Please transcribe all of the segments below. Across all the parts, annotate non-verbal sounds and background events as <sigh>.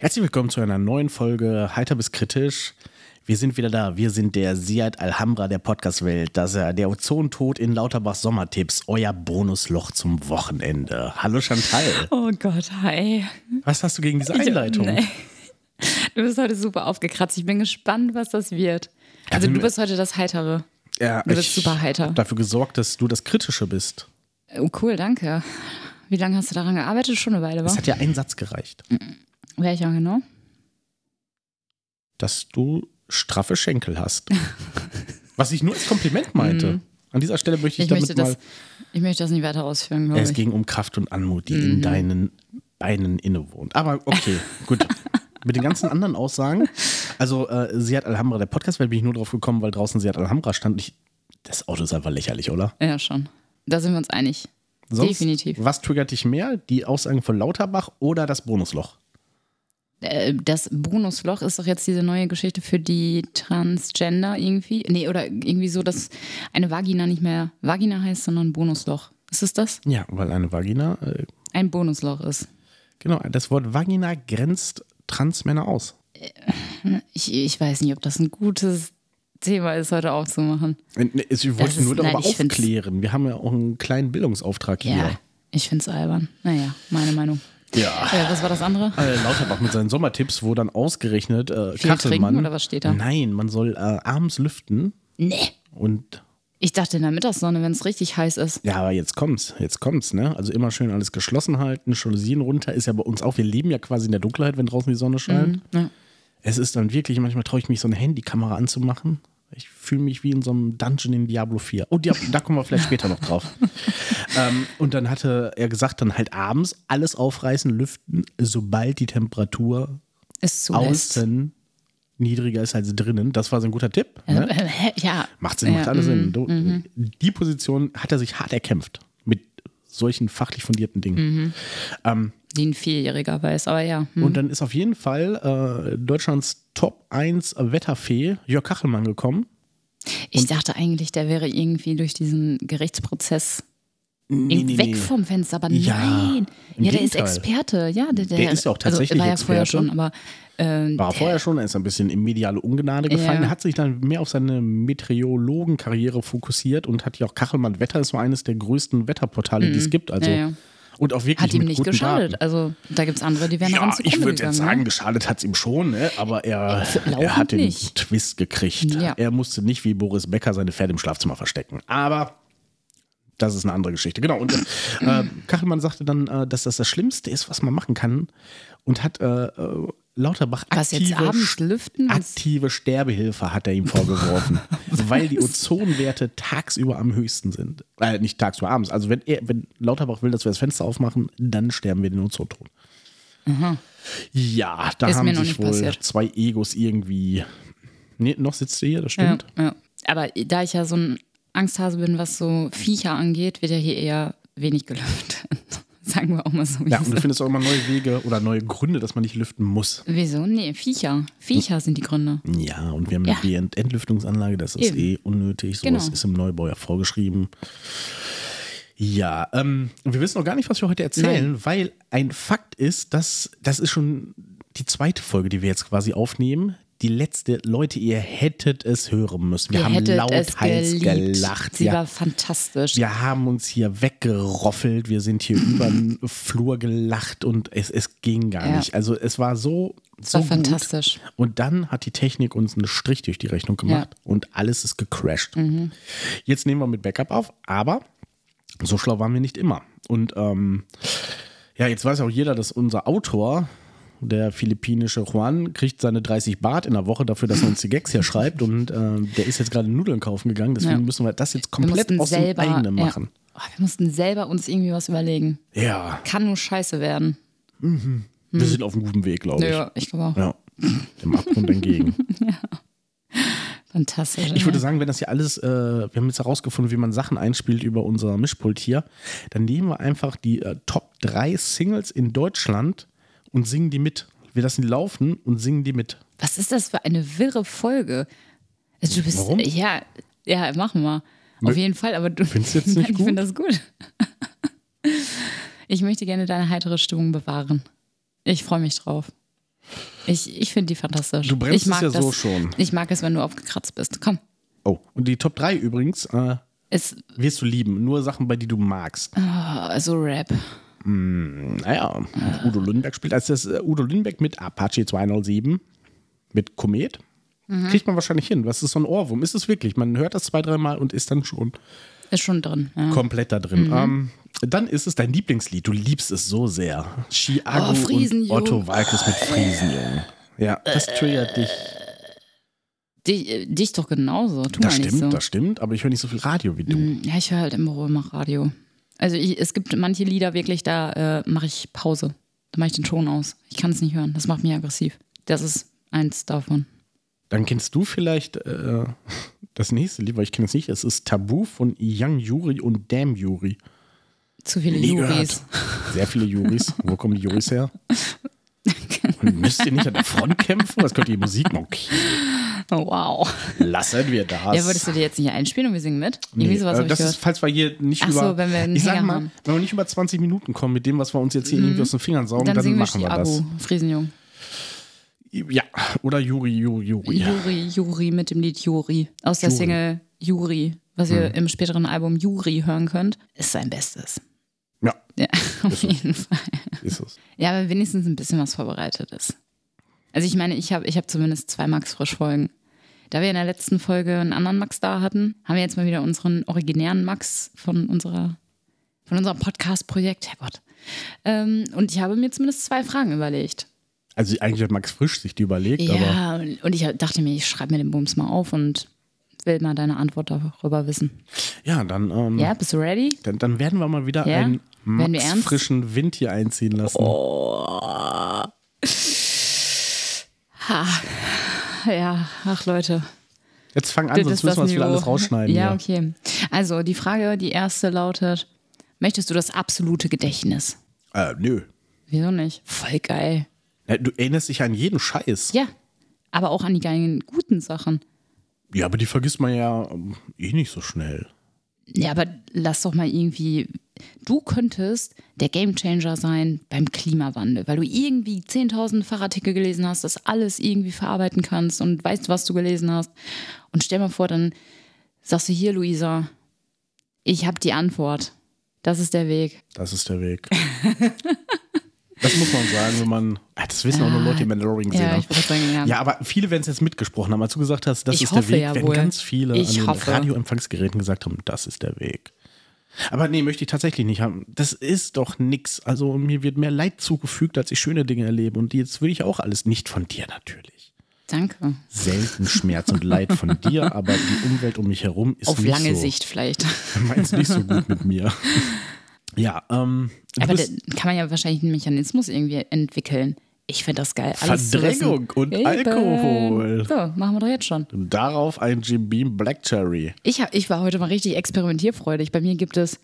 Herzlich willkommen zu einer neuen Folge Heiter bis kritisch. Wir sind wieder da. Wir sind der Siad Alhambra der Podcast-Welt. Das ist der Ozontod in Lauterbachs Sommertipps. Euer Bonusloch zum Wochenende. Hallo Chantal. Oh Gott, hi. Was hast du gegen diese Einleitung? Ich, nee. Du bist heute super aufgekratzt. Ich bin gespannt, was das wird. Also du bist heute das Heitere. Ja, du bist super heiter. Ich dafür gesorgt, dass du das Kritische bist. Oh, cool, danke. Wie lange hast du daran gearbeitet? Schon eine Weile, war? Es hat ja ein Satz gereicht. Welcher genau? Dass du straffe Schenkel hast. <laughs> Was ich nur als Kompliment meinte. Mhm. An dieser Stelle möchte ich, ich damit möchte das, mal. Ich möchte das nicht weiter ausführen. Es ich. ging um Kraft und Anmut, die mhm. in deinen Beinen innewohnt. Aber okay, gut. Mit den ganzen anderen Aussagen. Also, äh, Siad Alhambra, der Podcast, bin ich nur drauf gekommen, weil draußen Siad Alhambra stand. Ich, das Auto ist einfach lächerlich, oder? Ja, schon. Da sind wir uns einig. Sonst, Definitiv. Was triggert dich mehr? Die Aussagen von Lauterbach oder das Bonusloch? Äh, das Bonusloch ist doch jetzt diese neue Geschichte für die Transgender irgendwie. Nee, oder irgendwie so, dass eine Vagina nicht mehr Vagina heißt, sondern Bonusloch. Ist es das? Ja, weil eine Vagina äh, ein Bonusloch ist. Genau, das Wort Vagina grenzt Transmänner aus. Äh, ich, ich weiß nicht, ob das ein gutes Thema ist, heute aufzumachen. Äh, ich wollte nur darüber aufklären. Wir haben ja auch einen kleinen Bildungsauftrag ja, hier. Ich finde es albern. Naja, meine Meinung. Ja. Äh, was war das andere? Äh, Lauterbach mit seinen Sommertipps, wo dann ausgerechnet äh, Viel Kachelmann. oder was steht da? Nein, man soll äh, abends lüften. Nee. Und ich dachte in der Mittagssonne, wenn es richtig heiß ist. Ja, aber jetzt kommt's, jetzt kommt's, ne? Also immer schön alles geschlossen halten, Jalousien runter, ist ja bei uns auch, wir leben ja quasi in der Dunkelheit, wenn draußen die Sonne scheint. Mhm, ja. Es ist dann wirklich, manchmal traue ich mich, so eine Handykamera anzumachen. Ich fühle mich wie in so einem Dungeon in Diablo 4. Oh, Diablo, da kommen wir vielleicht später noch drauf. <laughs> ähm, und dann hatte er gesagt, dann halt abends alles aufreißen, lüften, sobald die Temperatur außen niedriger ist als drinnen. Das war so ein guter Tipp. Ne? Ja. Macht Sinn, macht ja, alles Sinn. Mhm, du, mhm. Die Position hat er sich hart erkämpft mit solchen fachlich fundierten Dingen. Mhm. Ähm, die ein Vierjähriger weiß, aber ja. Hm. Und dann ist auf jeden Fall äh, Deutschlands Top 1 Wetterfee Jörg Kachelmann gekommen. Ich dachte eigentlich, der wäre irgendwie durch diesen Gerichtsprozess Nee, nee, weg nee. vom Fenster, aber ja, nein. Ja, der Gegenteil. ist Experte. Ja, der, der, der ist auch tatsächlich also, war ja Experte. vorher schon, aber äh, war vorher schon, er ist ein bisschen in mediale Ungnade gefallen. Ja. Er hat sich dann mehr auf seine Meteorologenkarriere fokussiert und hat ja auch Kachelmann Wetter, ist so eines der größten Wetterportale, mhm. die es mhm. gibt. Also ja, und auch wirklich Hat ihm nicht geschadet. Daten. Also da gibt es andere, die werden Ja, ich würde jetzt sagen, ne? geschadet hat es ihm schon, ne? aber er, er hat den nicht. Twist gekriegt. Ja. Er musste nicht wie Boris Becker seine Pferde im Schlafzimmer verstecken. Aber das ist eine andere Geschichte. Genau. Und äh, <laughs> Kachelmann sagte dann, äh, dass das das Schlimmste ist, was man machen kann. Und hat äh, äh Lauterbach aktive, aktive Sterbehilfe hat er ihm vorgeworfen, <laughs> weil die Ozonwerte tagsüber am höchsten sind. Äh, nicht tagsüber, abends. Also wenn, er, wenn Lauterbach will, dass wir das Fenster aufmachen, dann sterben wir den Ozontod. Mhm. Ja, da ist haben sich wohl passiert. zwei Egos irgendwie. Nee, noch sitzt du hier, das stimmt. Ja, ja. Aber da ich ja so ein Angsthase bin, was so Viecher angeht, wird ja hier eher wenig gelüftet. <laughs> Sagen wir auch mal so. Ja, und du findest auch immer neue Wege oder neue Gründe, dass man nicht lüften muss. Wieso? Nee, Viecher. Viecher hm. sind die Gründe. Ja, und wir haben ja. die Entlüftungsanlage, das ist Eben. eh unnötig. Sowas genau. ist im Neubau ja vorgeschrieben. Ja, ähm, wir wissen noch gar nicht, was wir heute erzählen, Nein. weil ein Fakt ist, dass das ist schon die zweite Folge, die wir jetzt quasi aufnehmen die letzte, Leute, ihr hättet es hören müssen. Wir ihr haben lauthals gelacht. Sie ja. war fantastisch. Wir haben uns hier weggeroffelt, wir sind hier über den <clears throat> Flur gelacht und es, es ging gar ja. nicht. Also es war so, so war gut. fantastisch. Und dann hat die Technik uns einen Strich durch die Rechnung gemacht ja. und alles ist gecrashed. Mhm. Jetzt nehmen wir mit Backup auf, aber so schlau waren wir nicht immer. Und ähm, ja, jetzt weiß auch jeder, dass unser Autor der philippinische Juan kriegt seine 30 Bart in der Woche dafür, dass er uns die Gags hier schreibt und äh, der ist jetzt gerade Nudeln kaufen gegangen. Deswegen ja. müssen wir das jetzt komplett aus selber, dem eigenen machen. Ja. Oh, wir mussten selber uns irgendwie was überlegen. Ja. Kann nur scheiße werden. Mhm. Wir hm. sind auf einem guten Weg, glaube ich. Ja, ich glaube auch. Ja. Dem Abgrund entgegen. <laughs> ja. Fantastisch. Ich würde sagen, wenn das hier alles, äh, wir haben jetzt herausgefunden, wie man Sachen einspielt über unser Mischpult hier, dann nehmen wir einfach die äh, Top 3 Singles in Deutschland und singen die mit. Wir lassen die laufen und singen die mit. Was ist das für eine wirre Folge? Also du bist, Warum? Ja, ja, machen wir. Auf jeden Fall, aber du findest jetzt nicht <laughs> gut? Ich finde das gut. <laughs> Ich möchte gerne deine heitere Stimmung bewahren. Ich freue mich drauf. Ich, ich finde die fantastisch. Du mag es ja das, so schon. Ich mag es, wenn du aufgekratzt bist. Komm. Oh, und die Top 3 übrigens äh, wirst du lieben. Nur Sachen, bei die du magst. oh, also Rap. Naja, Udo Lünberg spielt. Also das äh, Udo Lünberg mit Apache 207, mit Komet. Mhm. Kriegt man wahrscheinlich hin. Was ist so ein Ohrwurm? Ist es wirklich? Man hört das zwei, dreimal und ist dann schon Ist schon drin. Ja. komplett da Mhm. drin. Ähm, dann ist es dein Lieblingslied. Du liebst es so sehr. Chiago Oh, und. Otto Walkes mit Friesenjung. Ja, das triggert dich. Dich, äh, dich doch genauso. Tu Das stimmt, so. das stimmt, aber ich höre nicht so viel Radio wie du. Mm, Ja, ich höre halt im Büro immer Radio. Also ich, es gibt manche Lieder wirklich, da äh, mache ich Pause. Da mache ich den Ton aus. Ich kann es nicht hören. Das macht mich aggressiv. Das ist eins davon. Dann kennst du vielleicht äh, das nächste Lied, weil ich kenne es nicht. Es ist Tabu von Young Yuri und Damn Yuri. Zu viele Nie Juris. gehört. Sehr viele Juris. <laughs> Wo kommen die Juris her? <laughs> Und müsst ihr nicht an der Front kämpfen? Was könnt ihr Musik machen? Okay, <laughs> wow. lassen wir das. Ja, würdest du dir jetzt nicht einspielen und wir singen mit? Irgendwie Nee, sowas äh, das ist, falls wir hier nicht Ach so, über. wenn wir ich sag mal, haben. wenn wir nicht über 20 Minuten kommen mit dem, was wir uns jetzt hier irgendwie aus den Fingern saugen, Dann, dann, singen wir machen wir das. Chiago, Friesenjung. Ja, oder Juri, Juri, Juri. Juri, Juri mit dem Lied Juri. Aus der Juri. Single Juri, was ihr im späteren Album Juri hören könnt, ist sein Bestes. Ja, Ja, <laughs> auf jeden Fall. ist es. Ja, aber wenigstens ein bisschen was vorbereitet ist. Also ich meine, ich habe ich hab zumindest zwei Max-Frisch-Folgen. Da wir in der letzten Folge einen anderen Max da hatten, haben wir jetzt mal wieder unseren originären Max von unserer von unserem Podcast-Projekt, Herrgott. Ähm, und ich habe mir zumindest zwei Fragen überlegt. Also eigentlich hat Max Frisch sich die überlegt, aber Ja, und und ich dachte mir, ich schreibe mir den Bums mal auf und will mal deine Antwort darüber wissen. ja, dann, ähm, Ja, bist du ready? dann, dann werden wir mal wieder Ja? einen Max? Oh. frischen Wind hier einziehen lassen. <laughs> Ja, ach Leute. Jetzt fang an, Das sonst müssen wir das wieder alles rausschneiden. Ja, okay. Also die Frage, die erste lautet: Möchtest du das absolute Gedächtnis? Äh, nö. Wieso nicht? Voll geil. Ja, Du erinnerst dich an jeden Scheiß. Ja, aber auch an die geilen guten Sachen. Ja, aber die vergisst man ja ähm, eh nicht so schnell. Ja, aber lass doch mal irgendwie. Du könntest der Gamechanger sein beim Klimawandel, weil du irgendwie 10.000 Fachartikel gelesen hast, das alles irgendwie verarbeiten kannst und weißt, was du gelesen hast. Und stell mal vor, dann sagst du hier, Luisa, ich habe die Antwort. Das ist der Weg. Das ist der Weg. <laughs> das muss man sagen, wenn man. Ah, Das wissen auch nur Leute, die Mandalorian gesehen Ja, haben. ich sagen, ja. Ja, aber viele werden es jetzt mitgesprochen haben. Als du gesagt hast, das Ich ist der hoffe Weg, ja werden wohl. ganz viele Ich an den hoffe. Radioempfangsgeräten gesagt haben, das ist der Weg. Aber nee, möchte ich tatsächlich nicht haben. Das ist doch nix. Also mir wird mehr Leid zugefügt, als ich schöne Dinge erlebe. Und jetzt will ich auch alles nicht von dir natürlich. Danke. Selten Schmerz und Leid von dir, <laughs> aber die Umwelt um mich herum ist Auf nicht lange so, Sicht vielleicht. <laughs> Meinst nicht so gut mit mir. <laughs> Ja, ähm, Aber da kann man ja wahrscheinlich einen Mechanismus irgendwie entwickeln. Ich finde das geil. Alles Verdrängung und Eben. Alkohol. So, machen wir doch jetzt schon. darauf ein Jim Beam Black Cherry. Ich, hab, ich war heute mal richtig experimentierfreudig. Bei mir gibt es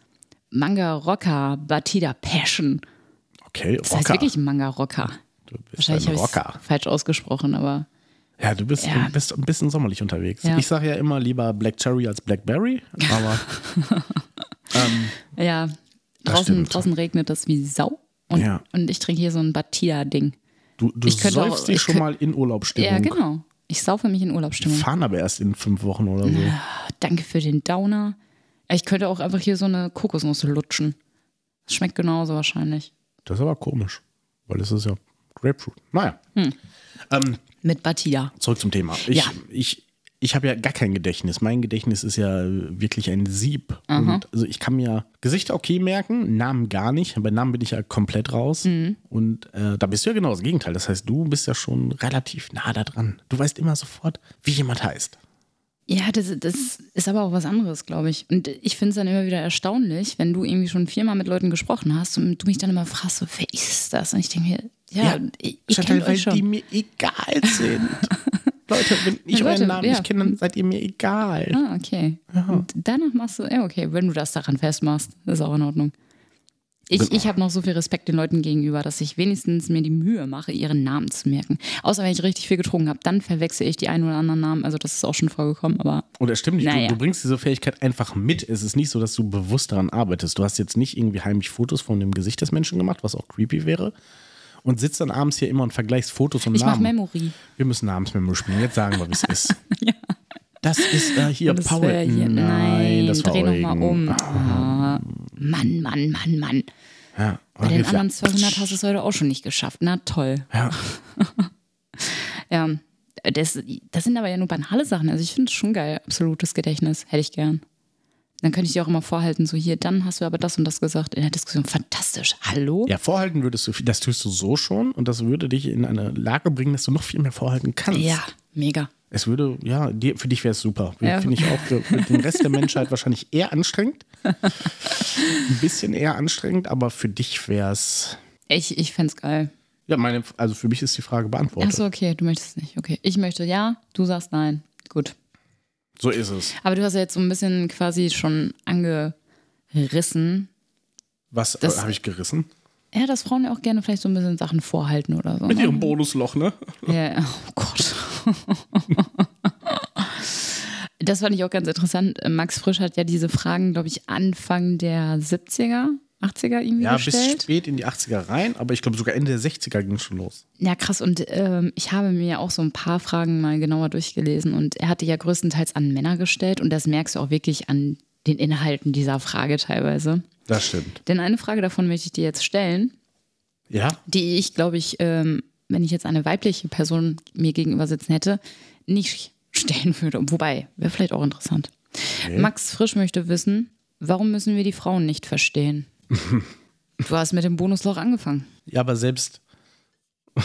Manga Rocker Batida Passion. Okay, Das heißt wirklich Manga Rocker. Du bist Wahrscheinlich ein Rocker. falsch ausgesprochen, aber Ja, du bist, Ja. Du bist ein bisschen sommerlich unterwegs. Ja. Ich sage ja immer lieber Black Cherry als Blackberry, aber <laughs> ja, Das draußen, draußen regnet es wie Sau. Und, Ja. und ich trinke hier so ein Batida-Ding. du, du Ich könnte auch- säufst dich ich schon mal in Urlaubsstimmung. Ja, genau. Ich saufe mich in Urlaubsstimmung. Fahren aber erst in fünf Wochen oder so. Danke für den Downer. Ich könnte auch einfach hier so eine Kokosnuss lutschen. Das schmeckt genauso wahrscheinlich. Das ist aber komisch, weil es ist ja Grapefruit. Naja, ähm, Mit Batida. zurück zum Thema. Ich, Ja. ich, ich habe ja gar kein Gedächtnis. Mein Gedächtnis ist ja wirklich ein Sieb. Und also ich kann mir Gesichter okay merken, Namen gar nicht. Bei Namen bin ich ja komplett raus. Und äh, da bist du ja genau das Gegenteil. Das heißt, du bist ja schon relativ nah da dran. Du weißt immer sofort, wie jemand heißt. Ja, das, das ist aber auch was anderes, glaube ich. Und ich finde es dann immer wieder erstaunlich, wenn du irgendwie schon viermal mit Leuten gesprochen hast und du mich dann immer fragst, so, wer ist das? Und ich denke mir, ja, ich, ich Chantal, kenne euch schon. die mir egal sind. <laughs> Leute, wenn ich Ja, euren Leute, Namen ja. nicht kenne, dann seid ihr mir egal. Ah, okay. Und danach machst du, ja, okay, wenn du das daran festmachst, ist auch in Ordnung. Ich, ich habe noch so viel Respekt den Leuten gegenüber, dass ich wenigstens mir die Mühe mache, ihren Namen zu merken. Außer wenn ich richtig viel getrunken habe, dann verwechsel ich die einen oder anderen Namen. Also das ist auch schon vorgekommen, aber Und das stimmt nicht. Naja. Du, du bringst diese Fähigkeit einfach mit. Es ist nicht so, dass du bewusst daran arbeitest. Du hast jetzt nicht irgendwie heimlich Fotos von dem Gesicht des Menschen gemacht, was auch creepy wäre. Und sitzt dann abends hier immer und vergleichst Fotos und ich Namen. Ich mach Memory. Wir müssen abends Memory spielen. Jetzt sagen wir, wie es <laughs> ist. ja. Das ist äh, hier das Power. Hier, nein, nein, das dreh nochmal um. Ah. Mann, Mann, Mann, Mann. Ja, Bei den anderen 200 hast du es heute auch schon nicht geschafft. Na toll. Ja. <laughs> ja. Das, das sind aber ja nur banale Sachen. Also ich finde es schon geil. Absolutes Gedächtnis. Hätte ich gern. Dann könnte ich dir auch immer vorhalten, so hier, dann hast du aber das und das gesagt in der Diskussion. Fantastisch. Hallo? Ja, vorhalten würdest du, das tust du so schon und das würde dich in eine Lage bringen, dass du noch viel mehr vorhalten kannst. Ja, mega. Es würde, ja, für dich wäre es super. Ja. Finde ich auch für, für, den Rest der Menschheit wahrscheinlich eher anstrengend. <laughs> Ein bisschen eher anstrengend, aber für dich wäre es. Ich, ich fände es geil. Ja, meine, also für mich ist die Frage beantwortet. Achso, okay, du möchtest nicht. Okay. Ich möchte ja, du sagst nein. Gut. So ist es. Aber du hast ja jetzt so ein bisschen quasi schon angerissen. Was äh, habe ich gerissen? Ja, dass Frauen ja auch gerne vielleicht so ein bisschen Sachen vorhalten oder so. Mit ne? ihrem Bonusloch, ne? Ja, oh Gott. das fand ich auch ganz interessant. Max Frisch hat ja diese Fragen, glaube ich, Anfang der 70er 80er irgendwie ja, gestellt. Ja, bis spät in die 80er rein, aber ich glaube sogar Ende der 60er ging es schon los. Ja, krass. Und ähm, ich habe mir auch so ein paar Fragen mal genauer durchgelesen und er hatte ja größtenteils an Männer gestellt und das merkst du auch wirklich an den Inhalten dieser Frage teilweise. Das stimmt. Denn eine Frage davon möchte ich dir jetzt stellen. Ja. Die ich, glaube ich, ähm, wenn ich jetzt eine weibliche Person mir gegenüber sitzen hätte, nicht stellen würde. Wobei, wäre vielleicht auch interessant. Okay. Max Frisch möchte wissen, warum müssen wir die Frauen nicht verstehen? Du hast mit dem Bonusloch angefangen. Ja, aber selbst <laughs>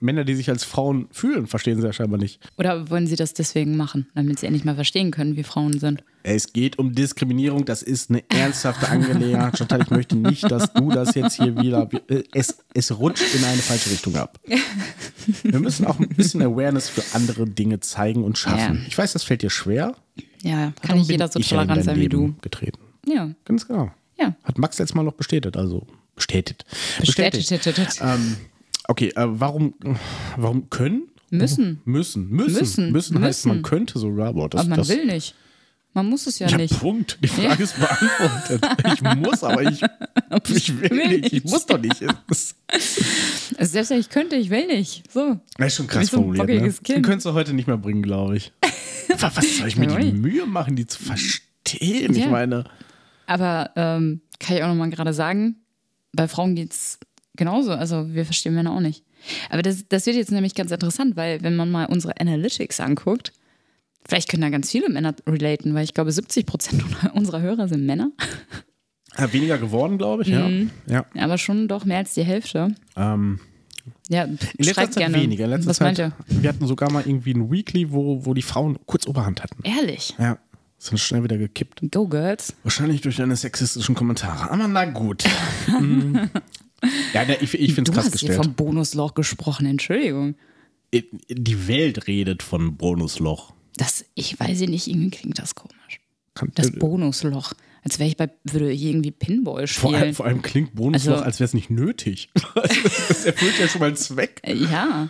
Männer, die sich als Frauen fühlen, verstehen sie ja scheinbar nicht. Oder wollen sie das deswegen machen, damit sie endlich mal verstehen können, wie Frauen sind? Es geht um Diskriminierung, das ist eine ernsthafte Angelegenheit. Chantal, ich möchte nicht, dass du das jetzt hier wieder. Es, es rutscht in eine falsche Richtung ab. <laughs> Wir müssen auch ein bisschen Awareness für andere Dinge zeigen und schaffen. Ja. Ich weiß, das fällt dir schwer. Ja, kann nicht jeder so tolerant sein wie du. Getreten. Ja. Ganz genau. Ja. Hat Max jetzt mal noch bestätigt, also bestätigt. Bestätigt. bestätigt. Ähm, okay, äh, warum, warum können? Müssen. Müssen. Müssen. Müssen, müssen heißt, man könnte sogar. Aber, das, aber man das, will nicht. Man muss es ja, ja nicht. Punkt. Die Frage ja. ist beantwortet. Ich muss, aber ich, <laughs> ich will, will nicht. Ich muss doch nicht. also selbst wenn ich könnte, ich will nicht. So. Das ist schon krass so formuliert. Ne? Den könntest du heute nicht mehr bringen, glaube ich. <laughs> Was soll ich mir die Mühe machen, die zu verstehen? Ja. Ich meine. Aber ähm, kann ich auch nochmal gerade sagen, bei Frauen geht es genauso. Also wir verstehen Männer auch nicht. Aber das, das wird jetzt nämlich ganz interessant, weil wenn man mal unsere Analytics anguckt, vielleicht können da ganz viele Männer relaten, weil ich glaube, 70 Prozent <laughs> unserer Hörer sind Männer. <laughs> Ja, weniger geworden, glaube ich, mhm. ja. Aber schon doch mehr als die Hälfte. Ähm, ja, in letzter Zeit gerne. weniger. In letzter Was Zeit, meint ihr? Wir hatten sogar mal irgendwie ein Weekly, wo, wo die Frauen kurz Oberhand hatten. Ehrlich? Ja. Sind schnell wieder gekippt. Go Girls. Wahrscheinlich durch deine sexistischen Kommentare. Aber na gut. <laughs> mm. Ja, ich, ich finde es krass gestellt. Du hast vom Bonusloch gesprochen, Entschuldigung. Die Welt redet von Bonusloch. Das, ich weiß nicht, irgendwie klingt das komisch. Kann, das Bonusloch. Als wäre ich bei, würde ich irgendwie Pinball spielen. Vor allem, vor allem klingt Bonusloch, also, als wäre es nicht nötig. <laughs> das erfüllt ja schon mal einen Zweck. Ja.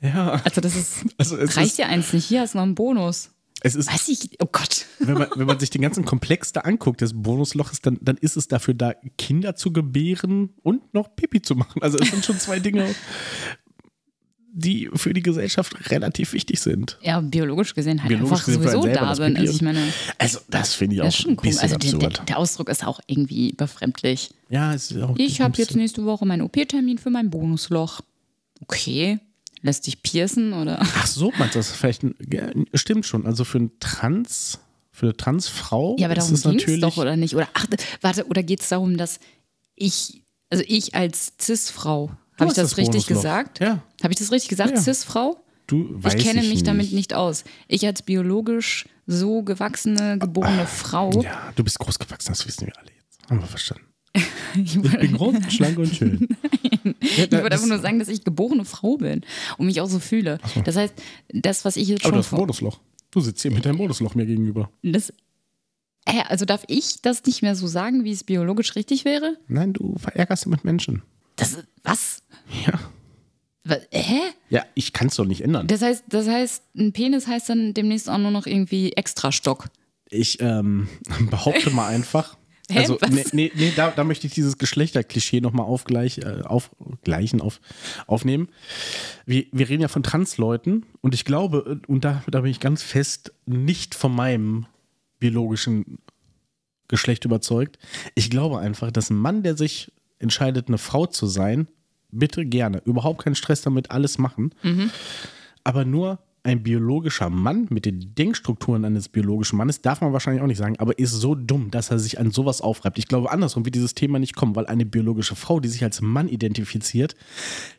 Ja. Also das ist, also reicht ja eins nicht. Hier hast du noch einen Bonus. Es ist, Weiß ich, oh Gott. Wenn man, wenn man sich den ganzen Komplex da anguckt, des Bonusloches, dann, dann ist es dafür da, Kinder zu gebären und noch Pipi zu machen. Also es sind schon zwei Dinge, die für die Gesellschaft relativ wichtig sind. Ja, biologisch gesehen halt biologisch einfach gesehen sowieso da sind. Also, ich meine, also das finde ich auch schon ein bisschen also absurd. Der, der, Ausdruck ist auch irgendwie befremdlich. Ja, es ist auch Ich habe jetzt nächste Woche meinen OP-Termin für mein Bonusloch. Okay. Lässt dich piercen oder? Ach so, meinst du das vielleicht? Stimmt schon. Also für ein Trans, für eine Transfrau. Ja, aber darum geht es doch, oder nicht? Oder ach, warte, oder geht es darum, dass ich, also ich als Cis-Frau, habe ich das, das richtig gesagt? Ja. Habe ich das richtig gesagt, ja. Cis-Frau? Du ich kenne mich nicht. damit nicht aus. Ich als biologisch so gewachsene, geborene ah, Frau. Ja, du bist groß gewachsen, das wissen wir alle jetzt. Haben wir verstanden. Ich, ich bin groß, schlank und schön. <laughs> Nein, ich wollte einfach nur sagen, dass ich geborene Frau bin und mich auch so fühle. So. Das heißt, das, was ich jetzt schon. Aber das Bonusloch. Du sitzt hier mit deinem Bonusloch mir gegenüber. Das, äh, also darf ich das nicht mehr so sagen, wie es biologisch richtig wäre? Nein, du verärgerst dich mit Menschen. Das, was? Ja. Was, hä? Ja, ich kann es doch nicht ändern. Das heißt, das heißt, ein Penis heißt dann demnächst auch nur noch irgendwie Extrastock. Ich ähm, <laughs> behaupte mal einfach, Hä, also, nee, nee, nee da, da, möchte ich dieses Geschlechterklischee nochmal aufgleich, äh, aufgleichen, auf, aufnehmen. Wir, wir reden ja von Transleuten und ich glaube, und da, da bin ich ganz fest nicht von meinem biologischen Geschlecht überzeugt. Ich glaube einfach, dass ein Mann, der sich entscheidet, eine Frau zu sein, bitte gerne, überhaupt keinen Stress damit, alles machen. Mhm. Aber nur ein biologischer Mann mit den Denkstrukturen eines biologischen Mannes, darf man wahrscheinlich auch nicht sagen, aber ist so dumm, dass er sich an sowas aufreibt. Ich glaube, andersrum wird dieses Thema nicht kommen, weil eine biologische Frau, die sich als Mann identifiziert,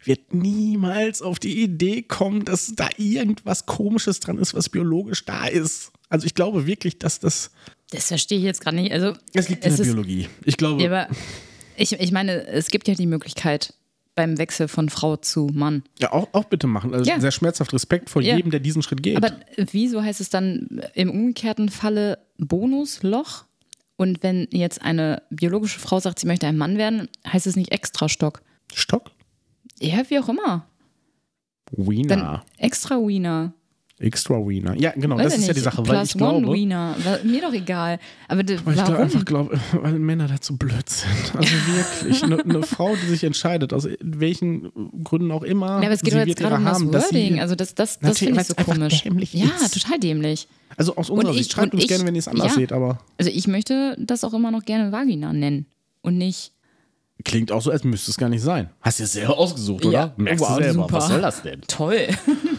wird niemals auf die Idee kommen, dass da irgendwas Komisches dran ist, was biologisch da ist. Also ich glaube wirklich, dass das. Das verstehe ich jetzt gerade nicht. Also, es liegt in der Biologie. Ich glaube. Ich, ich meine, es gibt ja die Möglichkeit, beim Wechsel von Frau zu Mann. Ja, auch, auch bitte machen. Also ja. sehr schmerzhaft Respekt vor ja. jedem, der diesen Schritt geht. Aber wieso heißt es dann im umgekehrten Falle Bonusloch? Und wenn jetzt eine biologische Frau sagt, sie möchte ein Mann werden, heißt es nicht extra Stock? Stock? Ja, wie auch immer. Wiener. Dann extra Wiener. Extra Wiener. Ja, genau, Weiß das ist nicht. ja die Sache. Plus weil ich one glaube, Wiener. Mir doch egal. Aber weil warum? ich da einfach glaube, weil Männer dazu blöd sind. <laughs> Also wirklich. eine, eine, Frau, die sich entscheidet, aus welchen Gründen auch immer. Ja, aber es geht doch jetzt gerade um das Wording. Also das, das, das finde ich so komisch. Ja, ist. total dämlich. Also aus unserer Sicht. Schreibt uns ich, gerne, wenn ihr es anders ja, seht, aber. Also ich möchte das auch immer noch gerne Vagina nennen. Und nicht. Klingt auch so, als müsste es gar nicht sein. Hast du ja selber ausgesucht, oder? Ja, Merkst wow, du selber. Super. Was soll das denn? Toll. <laughs>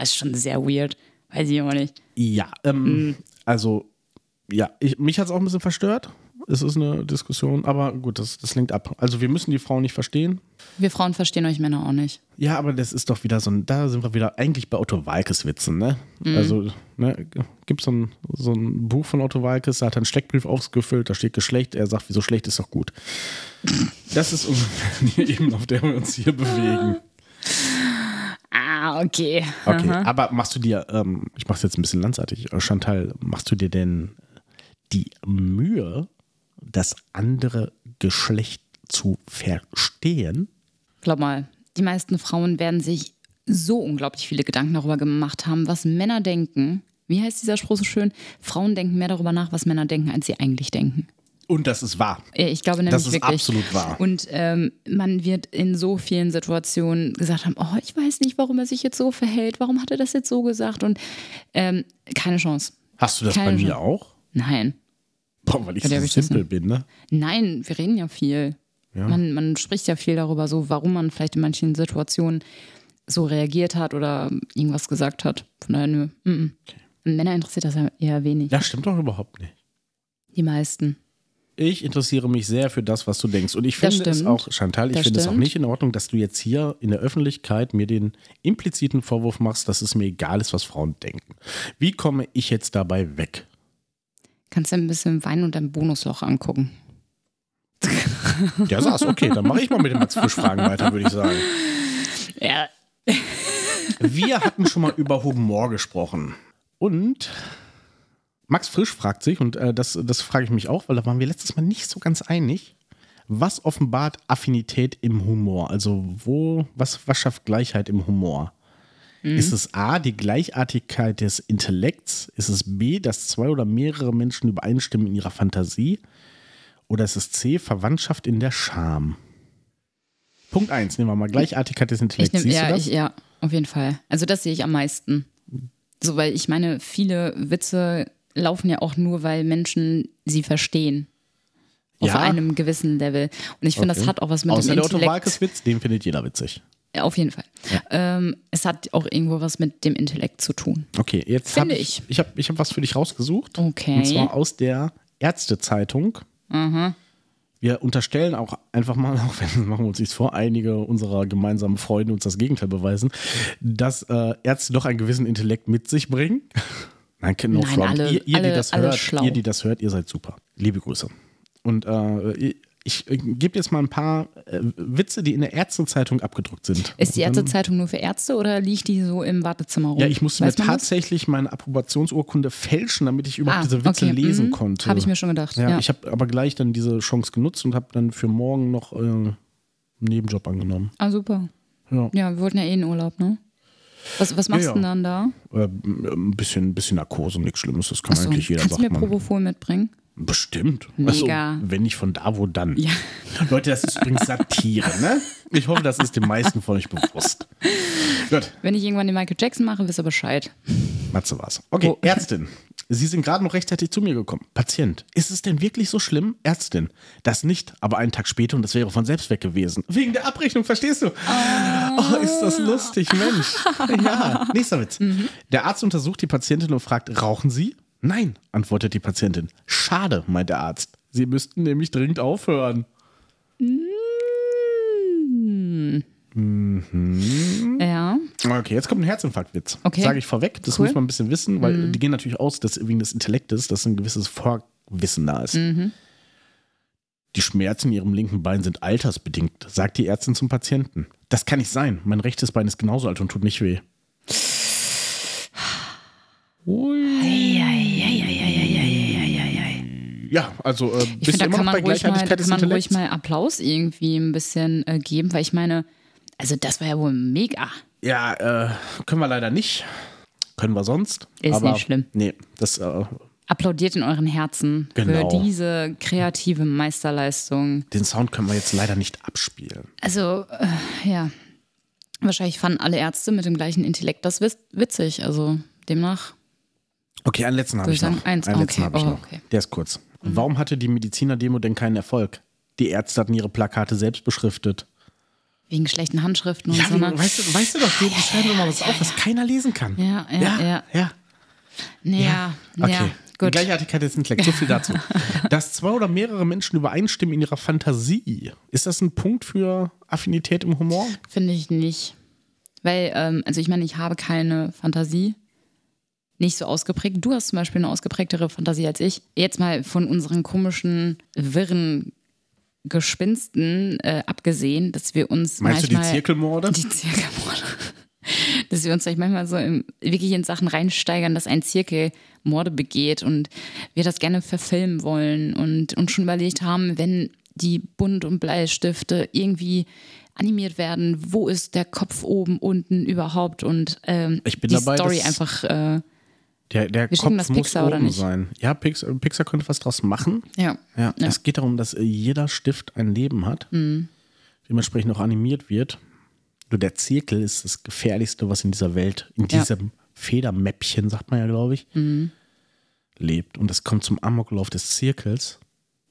Das ist schon sehr weird. Weiß ich auch nicht. Ja, ähm, mhm. also, ja, ich, mich hat es auch ein bisschen verstört. Es ist eine Diskussion, aber gut, das, das lenkt ab. Also wir müssen die Frauen nicht verstehen. Wir Frauen verstehen euch Männer auch nicht. Ja, aber das ist doch wieder so ein, da sind wir wieder eigentlich bei Otto Walkes Witzen, ne? Mhm. Also, ne, gibt so ein, so ein Buch von Otto Walkes, da hat er einen Steckbrief ausgefüllt, da steht Geschlecht, er sagt, wieso schlecht ist doch gut. Das ist <laughs> ungefähr die Ebene, auf der wir uns hier bewegen. Okay. Okay, Aha. aber machst du dir, ähm, ich mach's jetzt ein bisschen landseitig, äh, Chantal, machst du dir denn die Mühe, das andere Geschlecht zu verstehen? Glaub mal, die meisten Frauen werden sich so unglaublich viele Gedanken darüber gemacht haben, was Männer denken. Wie heißt dieser Spruch so schön? Frauen denken mehr darüber nach, was Männer denken, als sie eigentlich denken. Und das ist wahr. Ich glaube nämlich das ist wirklich. absolut wahr. Und ähm, man wird in so vielen Situationen gesagt haben, oh, ich weiß nicht, warum er sich jetzt so verhält, warum hat er das jetzt so gesagt und ähm, keine Chance. Hast du das keine bei mir auch? Nein. Boah, weil ich so simpel bin, ne? Nein, wir reden ja viel. Ja. Man, man spricht ja viel darüber, so warum man vielleicht in manchen Situationen so reagiert hat oder irgendwas gesagt hat. Von daher, nö. Mm -mm. Okay. Männer interessiert das ja eher wenig. Ja, stimmt doch überhaupt nicht. Die meisten. Ich interessiere mich sehr für das, was du denkst. Und ich finde es auch, Chantal, ich finde es auch nicht in Ordnung, dass du jetzt hier in der Öffentlichkeit mir den impliziten Vorwurf machst, dass es mir egal ist, was Frauen denken. Wie komme ich jetzt dabei weg? Kannst du ein bisschen Wein und dein Bonusloch angucken? Der saß, okay, dann mache ich mal mit den Frisch-Fragen weiter, würde ich sagen. Ja. Wir hatten schon mal über Humor gesprochen. Und Max Frisch fragt sich, und äh, das, das frage ich mich auch, weil da waren wir letztes Mal nicht so ganz einig, was offenbart Affinität im Humor? Also wo, was, was schafft Gleichheit im Humor? Mhm. Ist es A, die Gleichartigkeit des Intellekts? Ist es B, dass zwei oder mehrere Menschen übereinstimmen in ihrer Fantasie? Oder ist es C, Verwandtschaft in der Scham? Punkt 1, nehmen wir mal Gleichartigkeit des Intellekts. Nehm, ja, ich, ja, auf jeden Fall. Also das sehe ich am meisten. So, weil ich meine, viele Witze laufen ja auch nur, weil Menschen sie verstehen. Auf ja. einem gewissen Level. Und ich finde, okay. das hat auch was mit Außer dem Intellekt. der Otto Witz, den findet jeder witzig. Auf jeden Fall. Ja. Ähm, es hat auch irgendwo was mit dem Intellekt zu tun. Okay, jetzt finde ich. Ich habe ich hab was für dich rausgesucht. Okay. Und zwar aus der Ärztezeitung. Mhm. Wir unterstellen auch einfach mal, <laughs> auch wenn machen wir uns nichts vor, einige unserer gemeinsamen Freunde uns das Gegenteil beweisen, dass äh, Ärzte doch einen gewissen Intellekt mit sich bringen. <laughs> Nein, no Nein, alle, ihr, ihr, alle, die das hört, ihr, die das hört, ihr seid super. Liebe Grüße. Und äh, ich, ich gebe jetzt mal ein paar äh, Witze, die in der Ärztezeitung abgedruckt sind. Ist die Ärztezeitung nur für Ärzte oder liegt die so im Wartezimmer rum? Ja, ich musste Weiß mir tatsächlich das? meine Approbationsurkunde fälschen, damit ich überhaupt ah, diese Witze okay. lesen mhm. konnte. Habe ich mir schon gedacht. Ja, ja. ich habe aber gleich dann diese Chance genutzt und habe dann für morgen noch äh, einen Nebenjob angenommen. Ah, super. Ja. ja, wir wollten ja eh in Urlaub, ne? Was, was machst ja, ja. du dann da? Äh, ein bisschen, bisschen Narkose, nichts Schlimmes, das kann Achso, eigentlich jeder Kannst du mir Propofol mitbringen? Bestimmt. Mega. Also, wenn nicht von da, wo dann. Ja. Leute, das ist übrigens Satire, ne? Ich hoffe, das ist den meisten von euch bewusst. Gut. Wenn ich irgendwann den Michael Jackson mache, wisst ihr Bescheid. Matze war's. Okay, oh. Ärztin. Sie sind gerade noch rechtzeitig zu mir gekommen. Patient. Ist es denn wirklich so schlimm? Ärztin. Das nicht, aber einen Tag später und das wäre von selbst weg gewesen. Wegen der Abrechnung, verstehst du? Oh, oh ist das lustig, Mensch. Ja, nächster Witz. Mhm. Der Arzt untersucht die Patientin und fragt, rauchen Sie? Nein, antwortet die Patientin. Schade, meint der Arzt. Sie müssten nämlich dringend aufhören. Mhm. Mhm. Ja. Okay, jetzt kommt ein Herzinfarktwitz. Okay. Sage ich vorweg, das cool. muss man ein bisschen wissen, weil mhm. die gehen natürlich aus, dass wegen des Intellektes, dass ein gewisses Vorwissen da ist. Mhm. Die Schmerzen in ihrem linken Bein sind altersbedingt, sagt die Ärztin zum Patienten. Das kann nicht sein. Mein rechtes Bein ist genauso alt und tut nicht weh. <sighs> Ja, also äh, ich finde, da kann man, ruhig mal, da kann man ruhig mal Applaus irgendwie ein bisschen äh, geben, weil ich meine, also das war ja wohl mega. Ja, äh, können wir leider nicht. Können wir sonst. Ist aber, nicht schlimm. Nee, das. Äh, Applaudiert in euren Herzen genau. für diese kreative Meisterleistung. Den Sound können wir jetzt leider nicht abspielen. Also, äh, ja. Wahrscheinlich fanden alle Ärzte mit dem gleichen Intellekt das witzig. Also demnach Okay, einen letzten habe ich, noch. Eins, einen letzten okay. habe ich oh, noch. Okay. Der ist kurz. Mhm. Warum hatte die Mediziner-Demo denn keinen Erfolg? Die Ärzte hatten ihre Plakate selbst beschriftet. Wegen schlechten Handschriften und ja, so. Ne? Weißt, du, weißt du doch, die schreiben ja, immer was ja, auf, was keiner lesen kann. Ja, ja, ja. ja. ja. ja. Okay. Ja, gut. Gleichartigkeit ist Intellekt. So viel <laughs> dazu. Dass zwei oder mehrere Menschen übereinstimmen in ihrer Fantasie. Ist das ein Punkt für Affinität im Humor? Finde ich nicht. Weil, ähm, also ich meine, ich habe keine Fantasie nicht so ausgeprägt. Du hast zum Beispiel eine ausgeprägtere Fantasie als ich. Jetzt mal von unseren komischen, wirren Gespinsten äh, abgesehen, dass wir uns Meinst manchmal, du die Zirkelmorde? <laughs> Die Zirkelmorde. dass wir uns manchmal so im, wirklich in Sachen reinsteigern, dass ein Zirkel Morde begeht und wir das gerne verfilmen wollen und uns schon überlegt haben, wenn die Bunt- und Bleistifte irgendwie animiert werden, wo ist der Kopf oben, unten überhaupt und ähm, ich bin die dabei, Story einfach äh, der, der Kopf das muss Pixar oder nicht? sein. Ja, Pixar, Pixar, könnte was draus machen. Ja. ja. ja. Es geht darum, dass jeder Stift ein Leben hat, mhm. dementsprechend auch animiert wird. Nur der Zirkel ist das Gefährlichste, was in dieser Welt, in diesem ja. Federmäppchen, sagt man ja, glaube ich, mhm. lebt. Und es kommt zum Amoklauf des Zirkels.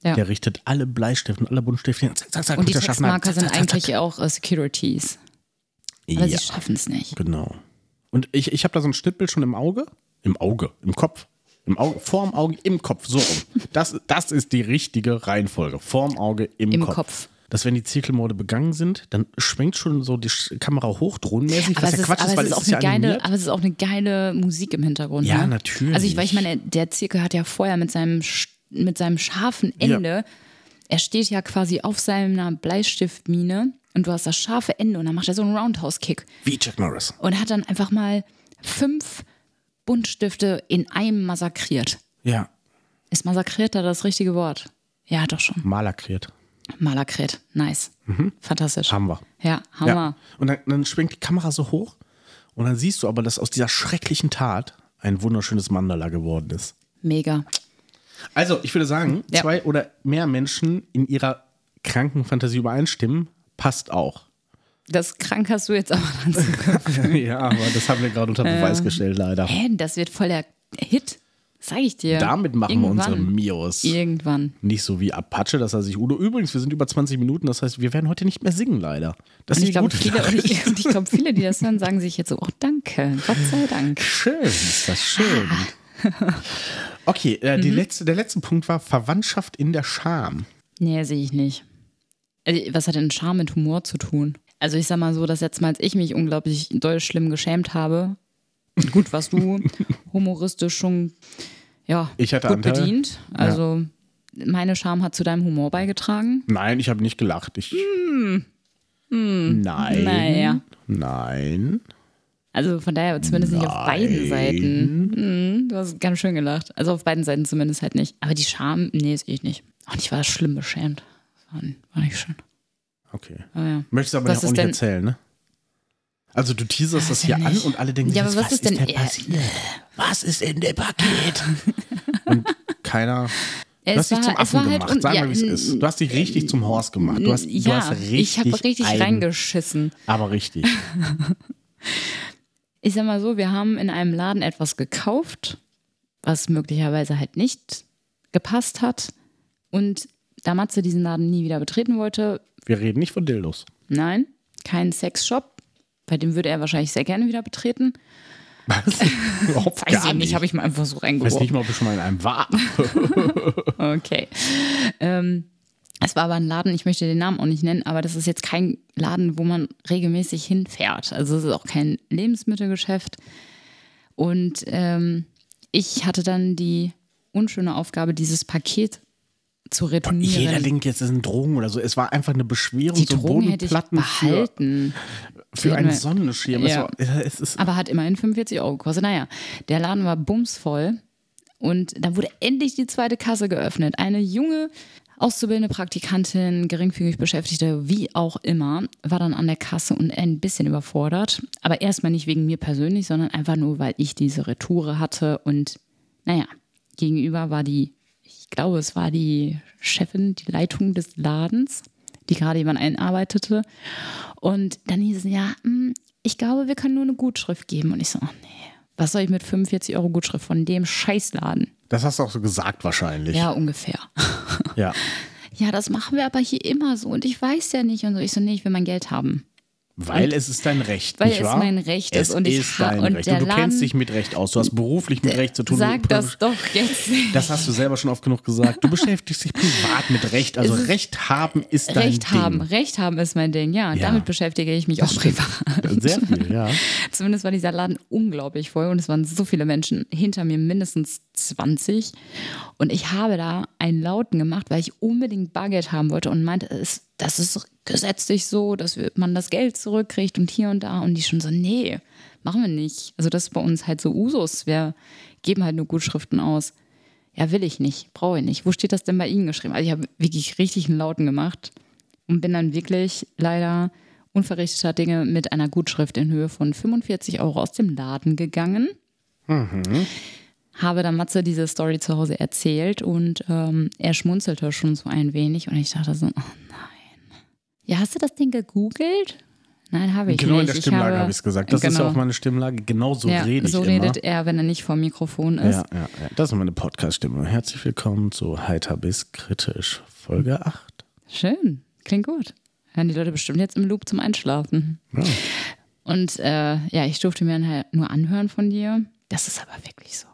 Ja. Der richtet alle Bleistifte und alle Buntstifte. Zack, zack, zack, und die Textmarker sind eigentlich auch uh, Securities. Aber ja. sie schaffen es nicht. Genau. Und ich, ich habe da so ein Schnittbild schon im Auge. Im Auge, im Kopf. Im Auge, vorm Auge, im Kopf, so rum. Das, das ist die richtige Reihenfolge. Vorm Auge, im, Im Kopf. Kopf. Dass wenn die Zirkelmorde begangen sind, dann schwenkt schon so die Kamera hoch, drohnenmäßig, aber was ja Quatsch ist, weil es ist, ja geile, Aber es ist auch eine geile Musik im Hintergrund. Ja, ne? natürlich. Also ich, weil ich meine, der Zirkel hat ja vorher mit seinem, mit seinem scharfen Ende, ja. er steht ja quasi auf seiner Bleistiftmine und du hast das scharfe Ende und dann macht er so einen Roundhouse-Kick. Wie Chuck Norris. Und hat dann einfach mal fünf Buntstifte in einem massakriert. Ja. Ist massakriert da das richtige Wort? Ja, doch schon. Malakriert. Malakriert. Nice. Mhm. Fantastisch. Haben wir. Ja, haben ja. wir. Und dann, dann schwenkt die Kamera so hoch und dann siehst du aber, dass aus dieser schrecklichen Tat ein wunderschönes Mandala geworden ist. Mega. Also, ich würde sagen, ja. zwei oder mehr Menschen in ihrer kranken Fantasie übereinstimmen, passt auch. Das krank hast du jetzt aber dann zu <laughs> Ja, aber das haben wir gerade unter Beweis äh, gestellt, leider. Hä, das wird voll der Hit. Sag ich dir. Damit machen Irgendwann. wir unsere Mios. Irgendwann. Nicht so wie Apache, das heißt ich Udo. Übrigens, wir sind über 20 Minuten, das heißt, wir werden heute nicht mehr singen, leider. Das und ist ich glaube, viele, und ich, und ich glaube, viele, die das hören, sagen sich jetzt so, oh, danke, Gott sei Dank. Schön, ist das schön. okay, äh, mhm. letzte, der letzte Punkt war Verwandtschaft in der Scham. Nee, sehe ich nicht. Äh, was hat denn Scham mit Humor zu tun? Also ich sag mal so, dass jetzt Mal, als ich mich unglaublich doll schlimm geschämt habe, gut, was du <laughs> humoristisch schon ja, ich hatte gut Anteil. bedient. Also ja. meine Scham hat zu deinem Humor beigetragen. Nein, ich habe nicht gelacht. Ich, hm. Hm. Nein. Naja. Nein. Also von daher zumindest Nein. nicht auf beiden Seiten. Hm, du hast ganz schön gelacht. Also auf beiden Seiten zumindest halt nicht. Aber die Scham, nee, sehe ich nicht. Und ich war schlimm beschämt. War, war nicht schön. Okay. Oh ja. Möchtest aber was auch nicht erzählen, ne? Also du teaserst das hier an und alle denken, ja, aber was, was ist, denn ist Was ist in dem Paket? <laughs> und keiner. du hast dich zum Affen halt gemacht, sag ja, mal, wie es ist. Du hast dich richtig zum Horst gemacht. Du hast, ja, du hast richtig ich habe richtig ein, reingeschissen. Aber richtig. <laughs> ich sag mal so, wir haben in einem Laden etwas gekauft, was möglicherweise halt nicht gepasst hat. Und da Matze diesen Laden nie wieder betreten wollte. Wir reden nicht von Dildos. Nein, kein Sexshop. Bei dem würde er wahrscheinlich sehr gerne wieder betreten. Was? <laughs> Überhaupt Weiß ich nicht, habe ich mal einfach so reingeworfen. Weiß nicht mal, ob ich schon mal in einem war. <laughs> okay. Ähm, es war aber ein Laden, ich möchte den Namen auch nicht nennen, aber das ist jetzt kein Laden, wo man regelmäßig hinfährt. Also es ist auch kein Lebensmittelgeschäft. Und ähm, ich hatte dann die unschöne Aufgabe, dieses Paket zu retournieren. Jeder denkt jetzt, es sind Drogen oder so. Es war einfach eine Beschwerung, die so Drogen Bodenplatten behalten. für, für einen Sonnenschirm. Ja. Es es Aber hat immerhin 45 Euro gekostet. Naja, der Laden war bumsvoll. Und da wurde endlich die zweite Kasse geöffnet. Eine junge auszubildende Praktikantin, geringfügig Beschäftigte, wie auch immer, war dann an der Kasse und ein bisschen überfordert. Aber erstmal nicht wegen mir persönlich, sondern einfach nur, weil ich diese Retoure hatte. Und naja, gegenüber war die ich glaube, es war die Chefin, die Leitung des Ladens, die gerade jemand einarbeitete. Und dann hieß es, ja, hm, ich glaube, wir können nur eine Gutschrift geben. Und ich so, oh nee, was soll ich mit 45 Euro Gutschrift von dem Scheißladen? Das hast du auch so gesagt wahrscheinlich. Ja, ungefähr. Ja. <laughs> Ja, das machen wir aber hier immer so. Und ich weiß ja nicht. Und so, ich so, nee, ich will mein Geld haben. Weil und, es ist dein Recht, weil nicht es mein Recht ist. Es und ich ist dein und Recht. Und du Laden, kennst dich mit Recht aus. Du hast beruflich mit Recht zu tun. Sag das doch jetzt. Das hast du selber schon oft genug gesagt. Du beschäftigst dich privat mit Recht. Also <laughs> Recht haben ist dein Recht Ding. haben. Recht haben ist mein Ding, ja. ja. Damit beschäftige ich mich das auch privat. Sehr viel, ja. <laughs> Zumindest war dieser Laden unglaublich voll und es waren so viele Menschen. Hinter mir mindestens 20. Und ich habe da einen Lauten gemacht, weil ich unbedingt Bargeld haben wollte und meinte, das ist gesetzlich so, dass man das Geld zurückkriegt und hier und da. Und die schon so, nee, machen wir nicht. Also das ist bei uns halt so Usus. Wir geben halt nur Gutschriften aus. Ja, will ich nicht, brauche ich nicht. Wo steht das denn bei Ihnen geschrieben? Also ich habe wirklich richtig einen Lauten gemacht und bin dann wirklich leider unverrichteter Dinge mit einer Gutschrift in Höhe von 45 Euro aus dem Laden gegangen. Mhm habe dann Matze diese Story zu Hause erzählt und ähm, er schmunzelte schon so ein wenig und ich dachte so, oh nein. Ja, hast du das Ding gegoogelt? Nein, habe ich genau nicht. Genau in der Stimmlage habe ich es gesagt. Das genau. ist ja auch meine Stimmlage. Genau so ja, rede ich So immer. redet er, wenn er nicht vor dem Mikrofon ist. Ja, ja, ja. Das ist meine Podcast-Stimme. Herzlich willkommen zu Heiter bis kritisch, Folge 8. Schön, klingt gut. Hören die Leute bestimmt jetzt im Loop zum Einschlafen. Ja. Und äh, ja, ich durfte mir halt nur anhören von dir. Das ist aber wirklich so.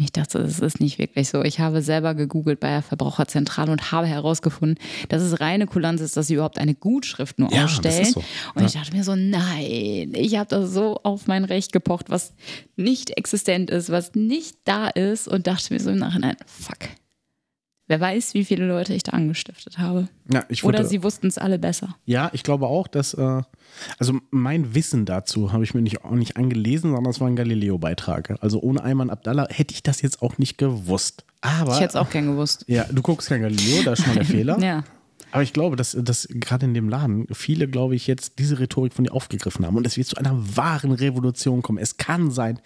Ich dachte, das ist nicht wirklich so. Ich habe selber gegoogelt bei der Verbraucherzentrale und habe herausgefunden, dass es reine Kulanz ist, dass sie überhaupt eine Gutschrift nur ja, ausstellen. So. Und ja. ich dachte mir so, nein, ich habe da so auf mein Recht gepocht, was nicht existent ist, was nicht da ist und dachte mir so im Nachhinein, fuck. Wer weiß, wie viele Leute ich da angestiftet habe. Ja, ich Oder sie wussten es alle besser. Ja, ich glaube auch, dass, äh, also mein Wissen dazu habe ich mir nicht, auch nicht angelesen, sondern es war ein Galileo-Beitrag. Also ohne Ayman Abdallah hätte ich das jetzt auch nicht gewusst. Aber, ich hätte es auch gern gewusst. Ja, du guckst kein Galileo, da ist schon mal der <laughs> Fehler. ja. Aber ich glaube, dass, dass gerade in dem Laden viele, glaube ich, jetzt diese Rhetorik von dir aufgegriffen haben und es wird zu einer wahren Revolution kommen. Es kann sein,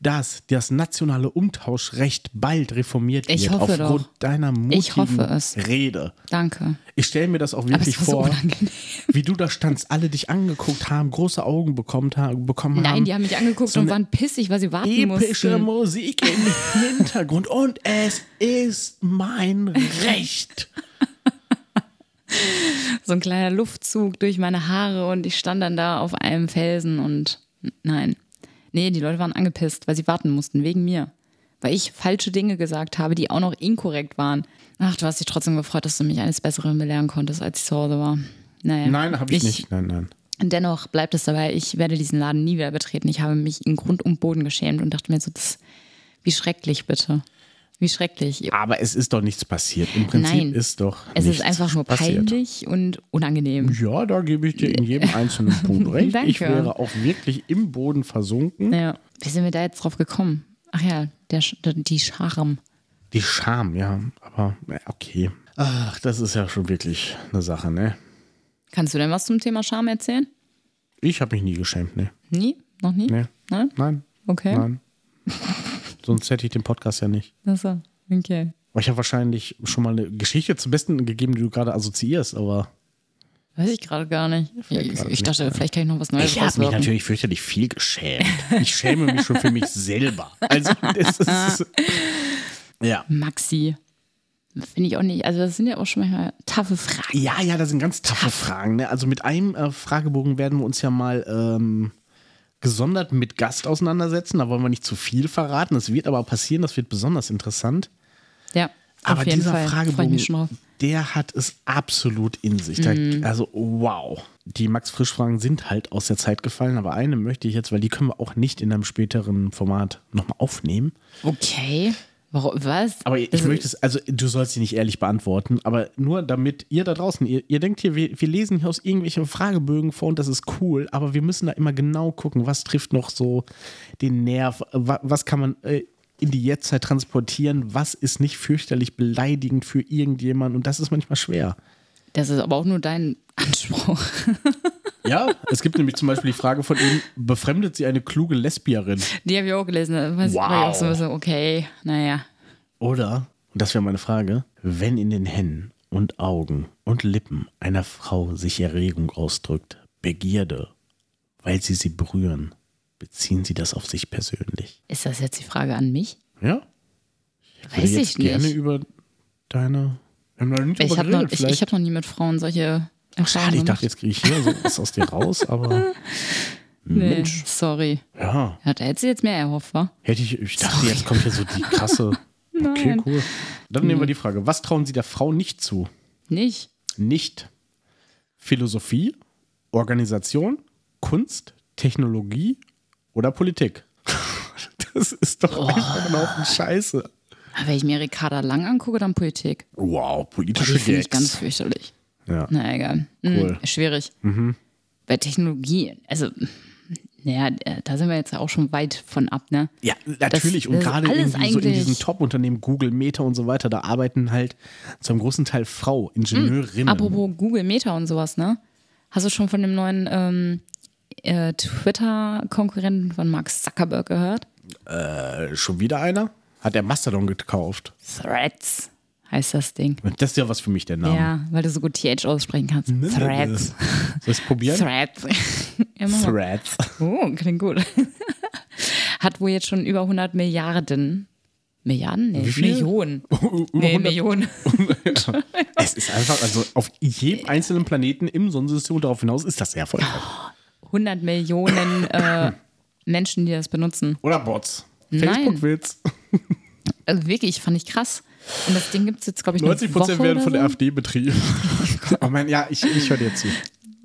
dass das nationale Umtauschrecht bald reformiert wird ich hoffe aufgrund doch. deiner mutigen Rede. Danke. Ich stelle mir das auch wirklich vor, so wie du da standst, alle dich angeguckt haben, große Augen bekommen, bekommen Nein, haben. die haben mich angeguckt so und waren pissig, weil sie warten epische mussten. Musik im Hintergrund und es ist mein <laughs> Recht so ein kleiner Luftzug durch meine Haare und ich stand dann da auf einem Felsen und nein. Nee, die Leute waren angepisst, weil sie warten mussten, wegen mir. Weil ich falsche Dinge gesagt habe, die auch noch inkorrekt waren. Ach, du hast dich trotzdem gefreut, dass du mich eines Besseren belehren konntest, als ich zu Hause war. Naja. Nein, habe ich, ich nicht. Nein, nein. Dennoch bleibt es dabei, ich werde diesen Laden nie wieder betreten. Ich habe mich in Grund und Boden geschämt und dachte mir so, das, wie schrecklich bitte. Wie schrecklich. Aber es ist doch nichts passiert. Im Prinzip Nein, ist doch. Es ist einfach nur passiert. peinlich und unangenehm. Ja, da gebe ich dir in jedem einzelnen Punkt <laughs> recht. Danke. Ich wäre auch wirklich im Boden versunken. Ja. Wie sind wir da jetzt drauf gekommen? Ach ja, der, die Charme. Die Scham, ja. Aber okay. Ach, das ist ja schon wirklich eine Sache, ne? Kannst du denn was zum Thema Scham erzählen? Ich habe mich nie geschämt, ne? Nie? Noch nie? Nee. Nein? Nein. Okay. Nein. <laughs> Sonst hätte ich den Podcast ja nicht. Achso, okay. Ich habe wahrscheinlich schon mal eine Geschichte zum Besten gegeben, die du gerade assoziierst, aber. Weiß ich gerade gar nicht. Ich, ich dachte, nicht. vielleicht kann ich noch was Neues Ich habe mich natürlich fürchterlich viel geschämt. Ich schäme mich schon für mich selber. Also, das ist. <laughs> Ja. Maxi. Finde ich auch nicht. Also, das sind ja auch schon manchmal taffe Fragen. Ja, ja, das sind ganz taffe Fragen. Ne? Also, mit einem äh, Fragebogen werden wir uns ja mal ähm, gesondert mit Gast auseinandersetzen. Da wollen wir nicht zu viel verraten. Das wird aber passieren. Das wird besonders interessant. Ja. Aber auf jeden dieser Fall. Fragebogen, der hat es absolut in sich. Mhm. Da, also, wow. Die Max-Frisch-Fragen sind halt aus der Zeit gefallen, aber eine möchte ich jetzt, weil die können wir auch nicht in einem späteren Format nochmal aufnehmen. Okay. Warum, was? Aber ich also, möchte es, also du sollst sie nicht ehrlich beantworten, aber nur damit ihr da draußen, ihr, ihr denkt hier, wir, wir, lesen hier aus irgendwelchen Fragebögen vor und das ist cool, aber wir müssen da immer genau gucken, was trifft noch so den Nerv, was, kann man äh, in die Jetztzeit transportieren, was ist nicht fürchterlich beleidigend für irgendjemanden und das ist manchmal schwer. Das ist aber auch nur dein Anspruch. <laughs> Ja, es gibt nämlich zum Beispiel die Frage von ihm, befremdet sie eine kluge Lesbierin? Die habe ich auch gelesen. Da wow. war ich auch so, okay, naja. Oder, und das wäre meine Frage, wenn in den Händen und Augen und Lippen einer Frau sich Erregung ausdrückt, Begierde, weil sie sie berühren, beziehen sie das auf sich persönlich? Ist das jetzt die Frage an mich? Ja. Ich Weiß ich nicht. gerne über deine. Ich habe noch, ich, ich hab noch nie mit Frauen solche Ach, schade, ich dachte, jetzt kriege ich hier so was aus dir raus, aber. <laughs> Nee, Mensch. sorry. Ja. ja. Da hätte sie jetzt mehr erhofft, wa? Hätte ich, ich dachte, sorry. jetzt kommt hier so die krasse. <laughs> Okay, cool. Dann nehmen wir die Frage: Was trauen Sie der Frau nicht zu? Nicht. Nicht. Philosophie, Organisation, Kunst, Technologie oder Politik? <laughs> Das ist doch oh. einfach ein Haufen Scheiße. wenn ich mir Ricarda Lang angucke, dann Politik. Wow, politische Die finde ich ganz fürchterlich. Ja. Na egal. Hm, cool. Schwierig. Mhm. Bei Technologie, also naja, da sind wir jetzt auch schon weit von ab, ne? Ja, natürlich. Das, und gerade irgendwie so in diesen Top-Unternehmen, Google, Meta und so weiter, da arbeiten halt zu einem großen Teil Frau, Ingenieurinnen. Mhm. Apropos Google, Meta und sowas, ne? Hast du schon von dem neuen ähm, äh, Twitter-Konkurrenten von Mark Zuckerberg gehört? Äh, schon wieder einer? Hat der Mastodon gekauft? Threads heißt das Ding. Das ist ja was für mich, der Name. Ja, weil du so gut TH aussprechen kannst. Threads. Soll ich es probieren? Threads. <laughs> ja, Threads. Oh, klingt gut. <laughs> Hat wohl jetzt schon über 100 Milliarden. Milliarden? Nee? Millionen. <laughs> nee, Millionen. es ist einfach, also auf jedem einzelnen Planeten im Sonnensystem und darauf hinaus ist das sehr erfolgreich. 100 Millionen äh, Menschen, die das benutzen. Oder Bots. Facebook-Witz. Also wirklich, fand ich krass. Und das Ding gibt es jetzt, glaube ich, 90 Prozent werden von so? der AfD betrieben. <laughs> oh mein, ja, ich, ich höre dir zu.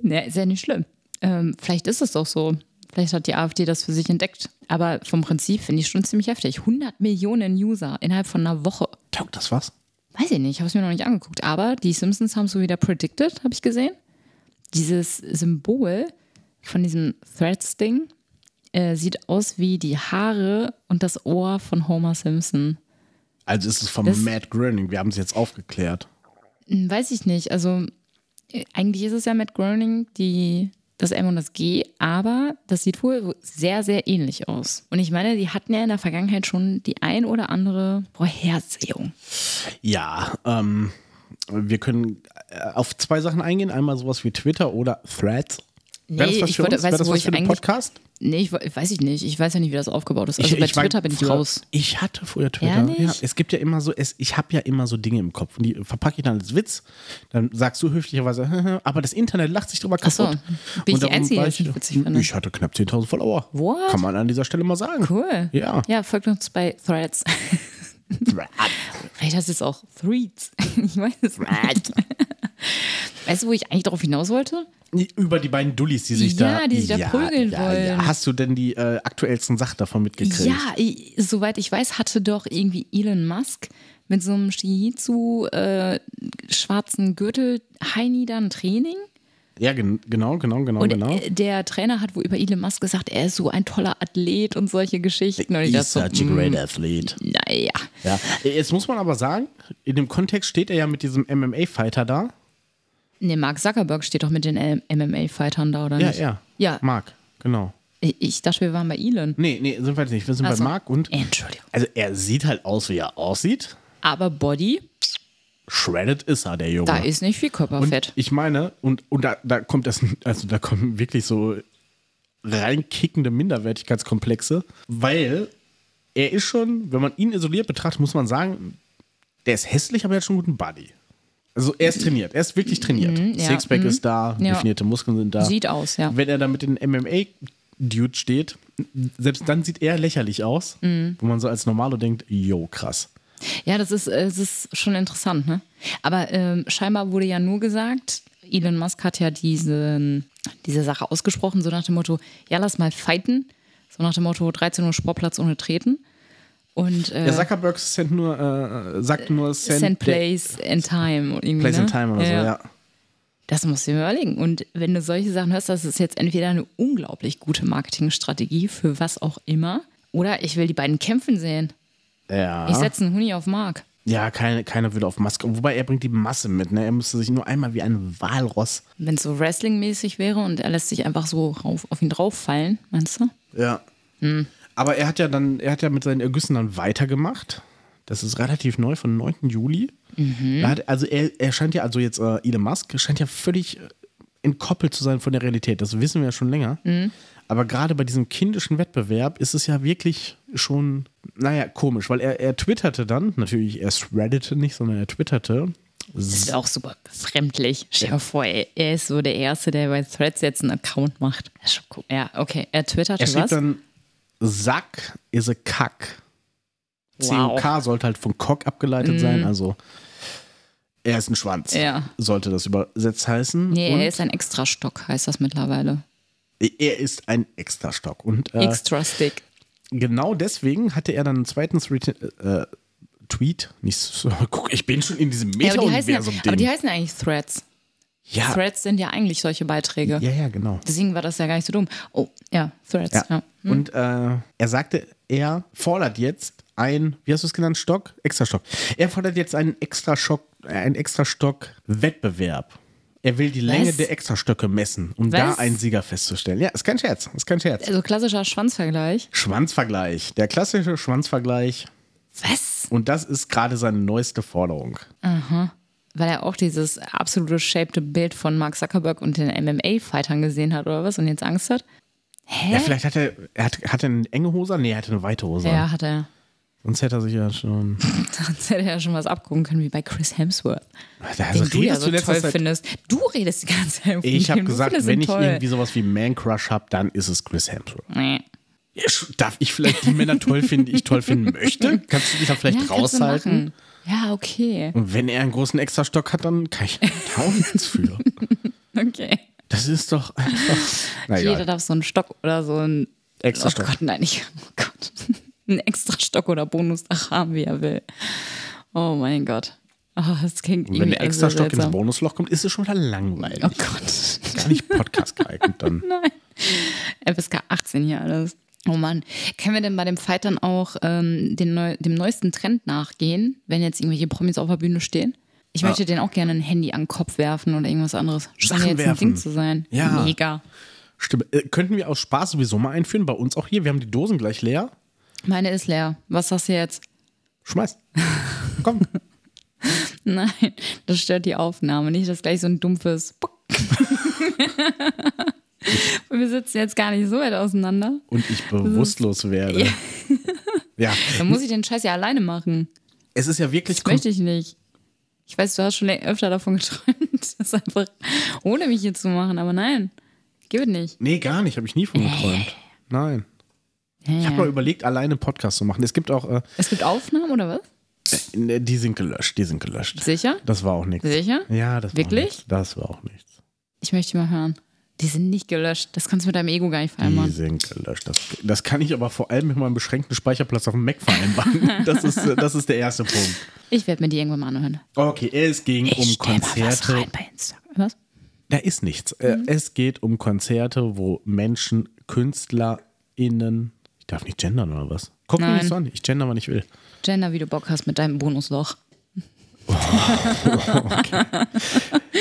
Ja, ist ja nicht schlimm. Ähm, vielleicht ist es doch so. Vielleicht hat die AfD das für sich entdeckt. Aber vom Prinzip finde ich schon ziemlich heftig. 100 Millionen User innerhalb von einer Woche. Taugt das was? Weiß ich nicht, ich habe es mir noch nicht angeguckt. Aber die Simpsons haben es so wieder predicted, habe ich gesehen. Dieses Symbol von diesem Threads-Ding äh, sieht aus wie die Haare und das Ohr von Homer Simpson. Also ist es von das, Matt Groening, wir haben es jetzt aufgeklärt. Hm, weiß ich nicht. Also äh, eigentlich ist es ja Matt Groening, die, das M und das G, aber das sieht wohl sehr, sehr ähnlich aus. Und ich meine, die hatten ja in der Vergangenheit schon die ein oder andere Vorhersehung. Ja, ähm, wir können äh, auf zwei Sachen eingehen. Einmal sowas wie Twitter oder Threads. Nee, Wäre das was für wollte, uns? Wäre das was für einen Podcast? Nee, ich weiß ich nicht. Ich weiß ja nicht, wie das aufgebaut ist. Also ich, bei ich Twitter bin ich raus. Ich hatte früher Twitter. Ja, es gibt ja immer so, es, ich habe ja immer so Dinge im Kopf und die verpacke ich dann als Witz. Dann sagst du höflicherweise, <laughs> aber das Internet lacht sich drüber kaputt. Ach so. Bin ich die Einzige, die ich witzig finde? Ich hatte knapp 10.000 Follower. What? Kann man an dieser Stelle mal sagen. Cool. Ja. Ja, folgt uns bei Threads. <laughs> Vielleicht heißt es auch Threads. <laughs> Ich weiß es nicht. Weißt du, wo ich eigentlich darauf hinaus wollte? Über die beiden Dullis, die sich ja, da. Die sich da prügeln ja, wollen. Ja. Hast du denn die äh, aktuellsten Sachen davon mitgekriegt? Ja, ich, soweit ich weiß, hatte doch irgendwie Elon Musk mit so einem Shihizu äh, schwarzen Gürtel Heini da ein Training. Ja, gen genau, genau, genau, und genau. Äh, der Trainer hat wohl über Elon Musk gesagt, er ist so ein toller Athlet und solche Geschichten. Und He's such so, a great athlete. Naja. Ja. Jetzt muss man aber sagen, in dem Kontext steht er ja mit diesem MMA-Fighter da. Nee, Mark Zuckerberg steht doch mit den MMA-Fightern da, oder ja, nicht? Ja, ja. Mark, genau. Ich, dachte, wir waren bei Elon. Nee, nee, sind wir jetzt nicht. Wir sind also, bei Mark und. Entschuldigung. Also, er sieht halt aus, wie er aussieht. Aber Body. Shredded ist er, der Junge. Da ist nicht viel Körperfett. Und ich meine, und, und da, da kommt das, also da kommen wirklich so reinkickende Minderwertigkeitskomplexe, weil er ist schon, wenn man ihn isoliert betrachtet, muss man sagen, der ist hässlich, aber er hat schon einen guten Body. Also er ist trainiert, er ist wirklich trainiert. Mhm, ja, Sixpack mhm. ist da, ja. definierte Muskeln sind da. Sieht aus, ja. Wenn er da mit den MMA-Dude steht, selbst dann sieht er lächerlich aus, mhm. wo man so als Normalo denkt, yo, krass. Ja, das ist, das ist schon interessant, ne? Aber ähm, scheinbar wurde ja nur gesagt, Elon Musk hat ja diesen, diese Sache ausgesprochen, so nach dem Motto, ja, lass mal fighten. So nach dem Motto, 13 Uhr Sportplatz ohne Treten. Und, äh, ja, Zuckerberg sent nur, äh, sagt nur Send, send Place and Time. Place ne? and Time oder ja. so, ja. Das musst du dir überlegen. Und wenn du solche Sachen hörst, das ist jetzt entweder eine unglaublich gute Marketingstrategie für was auch immer, oder ich will die beiden kämpfen sehen. Ja. Ich setze einen Huni auf Mark. Ja, keine, keiner würde auf Maske. Wobei er bringt die Masse mit, ne? Er müsste sich nur einmal wie ein Walross. Wenn es so Wrestling-mäßig wäre und er lässt sich einfach so rauf, auf ihn drauf fallen, meinst du? Ja. Hm. Aber er hat ja dann, er hat ja mit seinen Ergüssen dann weitergemacht. Das ist relativ neu, von 9. Juli. Mhm. Hat, also er, er scheint ja, also jetzt äh, Elon Musk scheint ja völlig äh, entkoppelt zu sein von der Realität. Das wissen wir ja schon länger. Mhm. Aber gerade bei diesem kindischen Wettbewerb ist es ja wirklich schon, naja, komisch, weil er, er twitterte dann, natürlich, er threadete nicht, sondern er twitterte. Das ist auch super befremdlich. Stell dir vor, er ist so der Erste, der bei Threads jetzt einen Account macht. Cool. Ja, okay. Er twitterte er was? dann Sack is a Kack. Wow. COK sollte halt von Cock abgeleitet mm. sein, also er ist ein Schwanz. Ja. Sollte das übersetzt heißen. Nee, Und er ist ein Extrastock, heißt das mittlerweile. Er ist ein Extrastock. Und, äh, Extra Stick. Genau deswegen hatte er dann einen zweiten äh, Tweet. Nicht so, <laughs> guck, ich bin schon in diesem Meta-Universum. Ja, aber, aber die heißen eigentlich Threads. Ja. Threads sind ja eigentlich solche Beiträge. Ja, ja, genau. Deswegen war das ja gar nicht so dumm. Oh, ja, Threads. Ja. ja. Hm. Und äh, er sagte, er fordert jetzt ein, wie hast du es genannt, Stock? Extrastock. Er fordert jetzt einen Extrastock, einen Extrastock-Wettbewerb. Er will die Länge Was? der Extrastöcke messen, um Was? da einen Sieger festzustellen. Ja, ist kein Scherz, ist kein Scherz. Also klassischer Schwanzvergleich. Schwanzvergleich, der klassische Schwanzvergleich. Was? Und das ist gerade seine neueste Forderung. Aha. Weil er auch dieses absolute shaped Bild von Mark Zuckerberg und den MMA-Fightern gesehen hat oder was und jetzt Angst hat. Hä? Ja, vielleicht hat er, er hat, hat er eine enge Hose? Nee, er hatte eine weite Hose. Ja, hat er. Sonst hätte er sich ja schon. <laughs> Sonst hätte er ja schon was abgucken können, wie bei Chris Hemsworth. Also den du ja so toll Zeit, findest. Du redest die ganze Zeit. Ich habe gesagt, wenn ich toll. irgendwie sowas wie Man Crush habe, dann ist es Chris Hemsworth. Nee. Darf ich vielleicht die Männer toll finden, die ich toll finden möchte? Kannst du dich da vielleicht ja, raushalten? Ja, okay. Und wenn er einen großen Extrastock hat, dann kann ich nichts <laughs> für. okay. Das ist doch einfach. Jeder darf so einen Stock oder so ein. Extrastock. Oh Gott, nein, ich. Oh Gott <laughs> einen extra Stock oder Bonusdach haben, wie er will. Oh mein Gott. Oh, das klingt Und wenn der extra Stock ins Bonusloch kommt, ist es schon wieder langweilig. Oh Gott. Gar nicht Podcast geeignet dann. <laughs> Nein. FSK 18 hier alles. Oh Mann. Können wir denn bei dem Fight dann auch ähm, Neu dem neuesten Trend nachgehen, wenn jetzt irgendwelche Promis auf der Bühne stehen? Ich ja. möchte denen auch gerne ein Handy an den Kopf werfen oder irgendwas anderes. Sachen jetzt werfen. ein Ding zu sein. Ja. Mega. Stimmt. Äh, könnten wir aus Spaß sowieso mal einführen, bei uns auch hier. Wir haben die Dosen gleich leer. Meine ist leer. Was hast du jetzt? Schmeiß. <laughs> Komm. Nein, das stört die Aufnahme. Nicht, dass gleich so ein dumpfes. <laughs> <laughs> wir sitzen jetzt gar nicht so weit auseinander. Und ich bewusstlos werde. ja. <laughs> <laughs> Dann muss ich den Scheiß ja alleine machen. Es ist ja wirklich. Das möchte ich nicht. Ich weiß, du hast schon öfter davon geträumt, das einfach ohne mich hier zu machen, aber nein, geht nicht. Nee, gar nicht, habe ich nie von geträumt. Nein. Ja, ich habe mal überlegt, alleine Podcast zu machen. Es gibt auch. Äh, es gibt Aufnahmen oder was? Äh, die sind gelöscht, die sind gelöscht. Sicher? Das war auch nichts. Sicher? Ja, das Wirklich? war Wirklich? Das war auch nichts. Ich möchte mal hören. Die sind nicht gelöscht. Das kannst du mit deinem Ego gar nicht vereinbaren. Die sind gelöscht. Das, das kann ich aber vor allem mit meinem beschränkten Speicherplatz auf dem Mac vereinbaren. <laughs> das, ist, das ist der erste Punkt. Ich werde mir die irgendwann mal anhören. Okay, es ging ich um Konzerte. Mal was rein bei Instagram. Was? Da ist nichts. Äh, mhm. Es geht um Konzerte, wo Menschen, KünstlerInnen, ich darf nicht gendern oder was? Guck mir nicht so an. Ich gender, wann ich will. Gender, wie du Bock hast mit deinem Bonusloch. Oh, okay.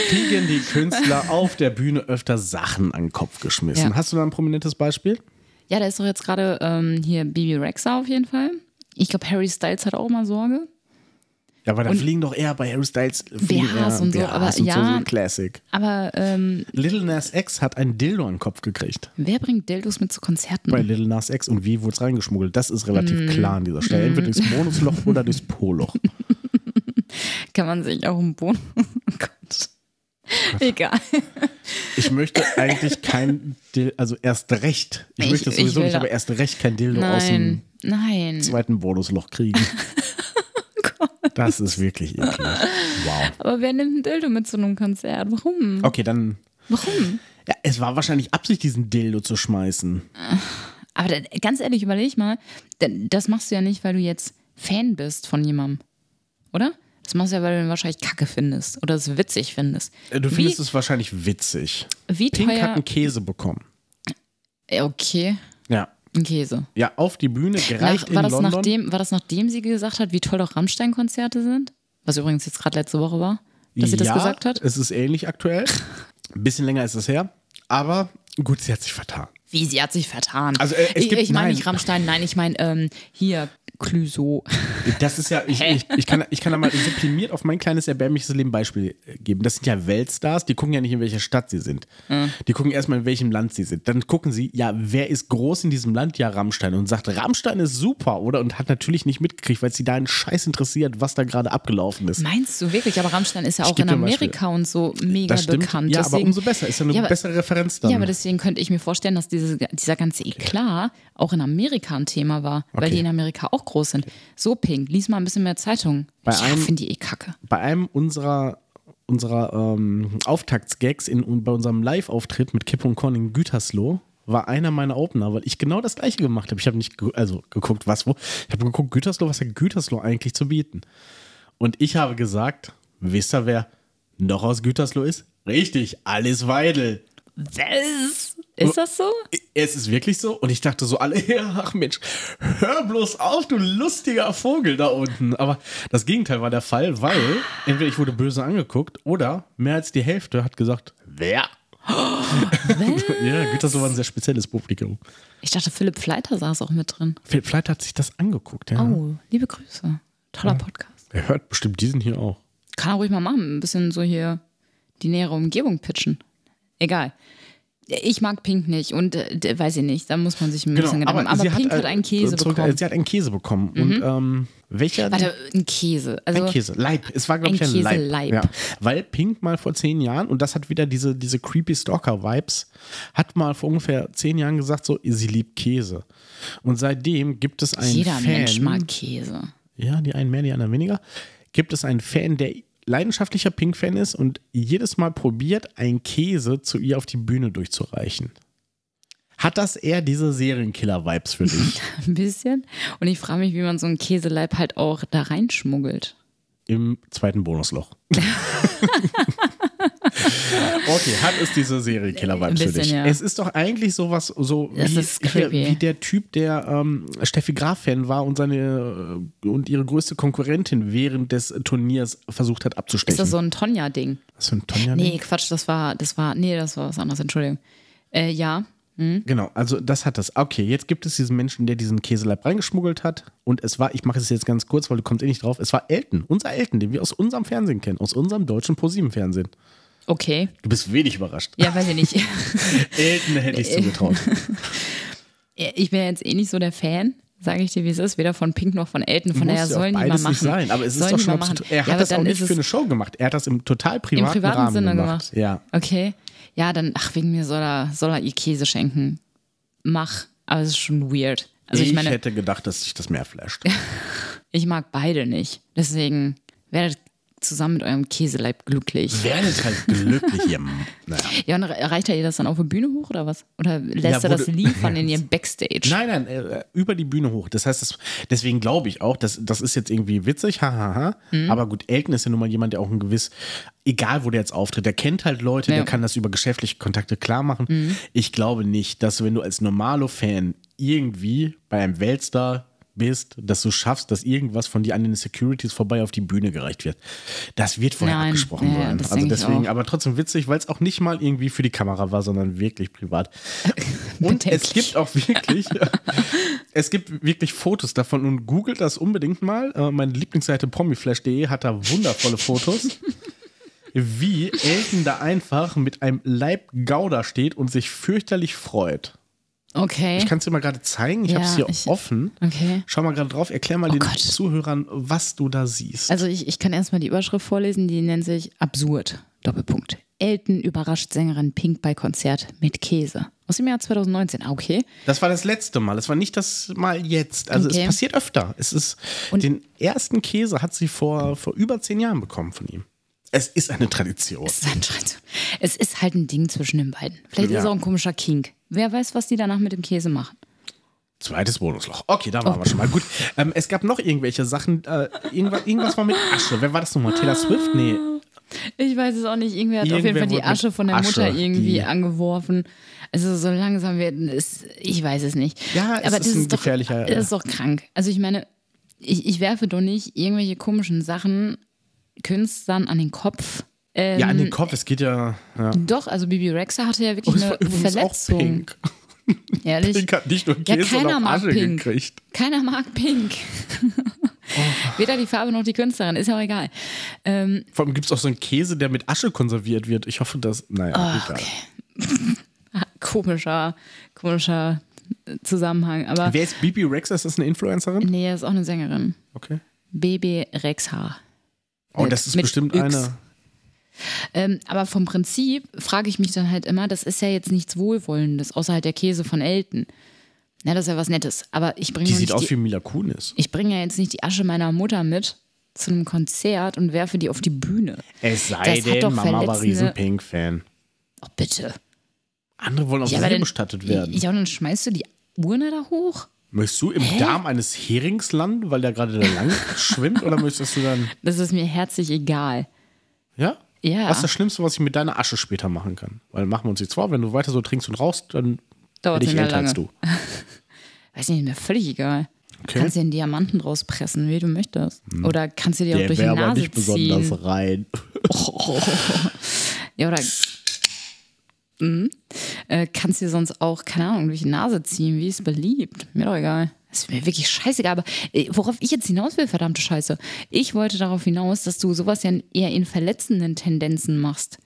Kriegen die Künstler auf der Bühne öfter Sachen an den Kopf geschmissen. Ja. Hast du da ein prominentes Beispiel? Ja, da ist doch jetzt gerade ähm, hier Bibi Rexa auf jeden Fall. Ich glaube, Harry Styles hat auch mal Sorge. Ja, aber da fliegen doch eher bei Harry Styles BHs und so, aber und ja. So Classic. Aber ähm, Little Nas X hat ein Dildo an den Kopf gekriegt. Wer bringt Dildos mit zu Konzerten? Bei Little Nas X und wie wurde es reingeschmuggelt? Das ist relativ mm. klar an dieser Stelle. Entweder durchs Bonusloch oder durchs Po-Loch. <laughs> Kann man sich auch im Bonus. <laughs> Oh Gott. Egal. Ich möchte eigentlich kein Dildo, also erst recht. Ich, ich möchte es sowieso ich nicht, aber erst recht kein Dildo nein, aus dem nein. zweiten Bonusloch kriegen. <laughs> Das ist wirklich eklig. Wow. Aber wer nimmt ein Dildo mit zu einem Konzert? Warum? Okay, dann. Warum? Ja, es war wahrscheinlich Absicht, diesen Dildo zu schmeißen. Aber da, ganz ehrlich, überleg mal, das machst du ja nicht, weil du jetzt Fan bist von jemandem. Oder? Das machst du ja, weil du ihn wahrscheinlich kacke findest oder es witzig findest. Äh, du wie, findest es wahrscheinlich witzig. Wie Pink teuer? hat einen Käse bekommen. Äh, okay. Ja. Ein Käse. Ja, auf die Bühne, gereicht Nach, war, das London. Nachdem, war das nachdem sie gesagt hat, wie toll doch Rammstein-Konzerte sind? Was übrigens jetzt gerade letzte Woche war, dass sie das gesagt hat? es ist ähnlich aktuell. Ein <laughs> bisschen länger ist es her. Aber gut, sie hat sich vertan. Wie, sie hat sich vertan? Also, äh, ich, ich meine nicht Rammstein, nein, ich meine ähm, hier Clüso. Das ist ja, ich, ich, ich, kann, ich kann da mal sublimiert auf mein kleines erbärmliches Leben Beispiel geben. Das sind ja Weltstars, die gucken ja nicht, in welcher Stadt sie sind. Mhm. Die gucken erstmal, in welchem Land sie sind. Dann gucken sie, ja, wer ist groß in diesem Land? Ja, Rammstein. Und sagt, Rammstein ist super, oder? Und hat natürlich nicht mitgekriegt, weil sie da einen Scheiß interessiert, was da gerade abgelaufen ist. Meinst du wirklich? Aber Rammstein ist ja auch in Amerika und so mega bekannt. Ja, deswegen, aber umso besser. Ist ja eine ja, bessere Referenz dann. Ja, aber deswegen könnte ich mir vorstellen, dass diese, dieser ganze Eklat auch in Amerika ein Thema war, okay. weil die in Amerika auch groß sind. So pink, lies mal ein bisschen mehr Zeitung. Bei ich finde die eh kacke. Bei einem unserer unserer ähm, Auftaktsgags in, bei unserem Live-Auftritt mit Kipp und Korn in Gütersloh war einer meiner Opener, weil ich genau das gleiche gemacht habe. Ich habe nicht ge also geguckt, was wo. Ich habe geguckt, Gütersloh, was hat Gütersloh eigentlich zu bieten? Und ich habe gesagt, wisst ihr, wer noch aus Gütersloh ist? Richtig, Alice Weidel. Was? Ist das so? Es ist wirklich so. Und ich dachte so alle, <laughs> ach Mensch, hör bloß auf, du lustiger Vogel da unten. Aber das Gegenteil war der Fall, weil <gasps> entweder ich wurde böse angeguckt oder mehr als die Hälfte hat gesagt, wer? <gasps> ja, Gütersloh war ein sehr spezielles Publikum. Ich dachte, Philipp Fleiter saß auch mit drin. Philipp Fleiter hat sich das angeguckt, ja. Oh, liebe Grüße. Toller ja. Podcast. Er hört bestimmt diesen hier auch. Kann er ruhig mal machen. Ein bisschen so hier die nähere Umgebung pitchen. Egal. Ich mag Pink nicht und äh, weiß ich nicht, da muss man sich ein genau, bisschen Gedanken machen. Aber, aber Pink hat, hat, einen Käse zurück, bekommen. Sie hat einen Käse bekommen. Mhm. Und ähm, welcher? Warte, ein Käse. Also ein Käse, Leib. Es war, glaube ich, ein Leib. Leib. Ja. Weil Pink mal vor zehn Jahren, und das hat wieder diese, diese creepy Stalker-Vibes, hat mal vor ungefähr zehn Jahren gesagt, so, sie liebt Käse. Und seitdem gibt es einen Jeder Fan. Mensch mag Käse. Ja, die einen mehr, die anderen weniger. Gibt es einen Fan, der leidenschaftlicher Pink-Fan ist und jedes Mal probiert, einen Käse zu ihr auf die Bühne durchzureichen. Hat das eher diese Serienkiller-Vibes für dich? <laughs> Ein bisschen. Und ich frage mich, wie man so einen Käseleib halt auch da reinschmuggelt. Im zweiten Bonusloch. <laughs> <laughs> okay, hat es diese Serienkiller-Vibes für dich? Ja. Es ist doch eigentlich sowas so wie, wie, der Typ, der ähm, Steffi Graf-Fan war und seine äh, und ihre größte Konkurrentin während des Turniers versucht hat abzustechen. Ist das so ein Tonja-Ding? Was für ein Tonja-Ding? Nee, Quatsch, das war, das war, nee, das war was anderes, Entschuldigung. Äh, ja, Mhm. Genau, also das hat das. Okay, jetzt gibt es diesen Menschen, der diesen Käseleib reingeschmuggelt hat. Und es war, ich mache es jetzt ganz kurz, weil du kommst eh nicht drauf, es war Elton, unser Elton, den wir aus unserem Fernsehen kennen, aus unserem deutschen ProSieben-Fernsehen. Okay. Du bist wenig überrascht. Ja, weiß ich nicht. <laughs> Elton hätte ich zugetraut. Ich bin jetzt eh nicht so der Fan, sage ich dir, wie es ist, weder von Pink noch von Elton. Von daher sollen die mal machen. Nicht sein, aber es ist doch schon absurd. Er hat ja, das auch nicht für eine Show gemacht. Er hat das im total privaten, Im privaten Rahmen Sinne gemacht. gemacht. Ja. Okay ja, dann, ach, wegen mir soll er, soll er ihr Käse schenken. Mach. Aber es ist schon weird. Also ich, ich meine, hätte gedacht, dass sich das mehr flasht. <laughs> ich mag beide nicht. Deswegen werdet zusammen mit eurem Käseleib glücklich. Werdet halt <laughs> glücklich, ihr. Naja. Ja, und reicht er ihr das dann auf die Bühne hoch oder was? Oder lässt ja, er das liefern <laughs> in ihrem Backstage? Nein, nein, äh, über die Bühne hoch. Das heißt, das, deswegen glaube ich auch, dass, das ist jetzt irgendwie witzig, hahaha. Mhm. Aber gut, Elton ist ja nun mal jemand, der auch ein gewiss, egal wo der jetzt auftritt, der kennt halt Leute, ja. der kann das über geschäftliche Kontakte klar machen. Mhm. Ich glaube nicht, dass wenn du als Normalo-Fan irgendwie bei einem Weltstar bist, dass du schaffst, dass irgendwas von dir an den Securities vorbei auf die Bühne gereicht wird. Das wird vorher Nein, abgesprochen ja, sein. Also deswegen, aber trotzdem witzig, weil es auch nicht mal irgendwie für die Kamera war, sondern wirklich privat. <laughs> Und es gibt auch wirklich, <laughs> <laughs> es gibt wirklich Fotos davon und googelt das unbedingt mal. Äh, meine Lieblingsseite promiflash.de hat da wundervolle Fotos. wie Elton da einfach mit einem Leib Gouda steht und sich fürchterlich freut. Okay. Ich kann es dir mal gerade zeigen. Ich ja, habe es hier ich, offen. Okay. Schau mal gerade drauf. Erklär mal oh den Gott. Zuhörern, was du da siehst. Also ich, ich kann erstmal die Überschrift vorlesen. Die nennt sich Absurd. Doppelpunkt. Elton überrascht Sängerin Pink bei Konzert mit Käse. Aus dem Jahr 2019. Ah, okay. Das war das letzte Mal. Das war nicht das Mal jetzt. Also okay. es passiert öfter. Es ist, Und den ersten Käse hat sie vor, vor über zehn Jahren bekommen von ihm. Es ist eine Tradition. Es ist eine Tradition. Es ist halt ein Ding zwischen den beiden. Vielleicht ja. ist es auch ein komischer Kink. Wer weiß, was die danach mit dem Käse machen. Zweites Bonusloch. Okay, da waren oh. wir schon mal. Gut. Ähm, es gab noch irgendwelche Sachen. Äh, irgendwas, irgendwas war mit Asche. Wer war das nochmal? Taylor Swift? Nee. Ich weiß es auch nicht. Irgendwer hat Irgendwer auf jeden Fall die Asche von der Asche, Mutter irgendwie angeworfen. Also so langsam wird es, ich weiß es nicht. Ja, es aber ist das ein ist gefährlicher. Doch, das ist doch krank. Also ich meine, ich, ich werfe doch nicht irgendwelche komischen Sachen Künstlern an den Kopf. Ähm, ja, an den Kopf, es geht ja, ja. Doch, also Bibi Rexa hatte ja wirklich oh, eine Verletzung. Auch pink. <laughs> Ehrlich? Pink hat nicht nur Käse, ja, keiner mag Asche Pink. gekriegt. Keiner mag Pink. oh. <laughs> Weder die Farbe noch die Künstlerin, ist ja auch egal. Ähm, Vor allem gibt es auch so einen Käse, der mit Asche konserviert wird. Ich hoffe, dass. Naja, oh. Okay. <laughs> komischer, komischer Zusammenhang. Aber Wer ist Bibi Rexa? Ist das eine Influencerin? Nee, er ist auch eine Sängerin. Okay. Baby Rexa. Oh, das ist bestimmt Yx. eine. Ähm, aber vom Prinzip frage ich mich dann halt immer, das ist ja jetzt nichts Wohlwollendes, außer halt der Käse von Elton. Ja, das ist ja was Nettes. Aber ich bringe. Die sieht aus die, wie Mila Kunis. Ich bringe ja jetzt nicht die Asche meiner Mutter mit zu einem Konzert und werfe die auf die Bühne. Es sei das denn, Mama war riesen Pink-Fan. Oh, bitte. Andere wollen auch ja, See bestattet werden. Ja, und dann schmeißt du die Urne da hoch? Möchtest du im Hä? Darm eines Herings landen, weil der gerade da lang schwimmt, oder möchtest du dann. Das ist mir herzlich egal. Ja? Ja. Was ist das Schlimmste, was ich mit deiner Asche später machen kann? Weil machen wir uns jetzt vor, wenn du weiter so trinkst und rauchst, dann Dauert ich älter als du. <laughs> Weiß nicht, mir völlig egal. Okay. Kannst dir einen Diamanten draus pressen, wie du möchtest. Hm. Oder kannst du dir auch durch die Nase aber nicht ziehen. besonders rein. Oh. <laughs> Ja, oder Mhm. <laughs> Äh, kannst dir sonst auch, keine Ahnung, durch die Nase ziehen, wie es beliebt. Mir doch egal. Das ist mir wirklich scheißegal. Aber äh, worauf ich jetzt hinaus will, verdammte Scheiße. Ich wollte darauf hinaus, dass du sowas ja eher in verletzenden Tendenzen machst.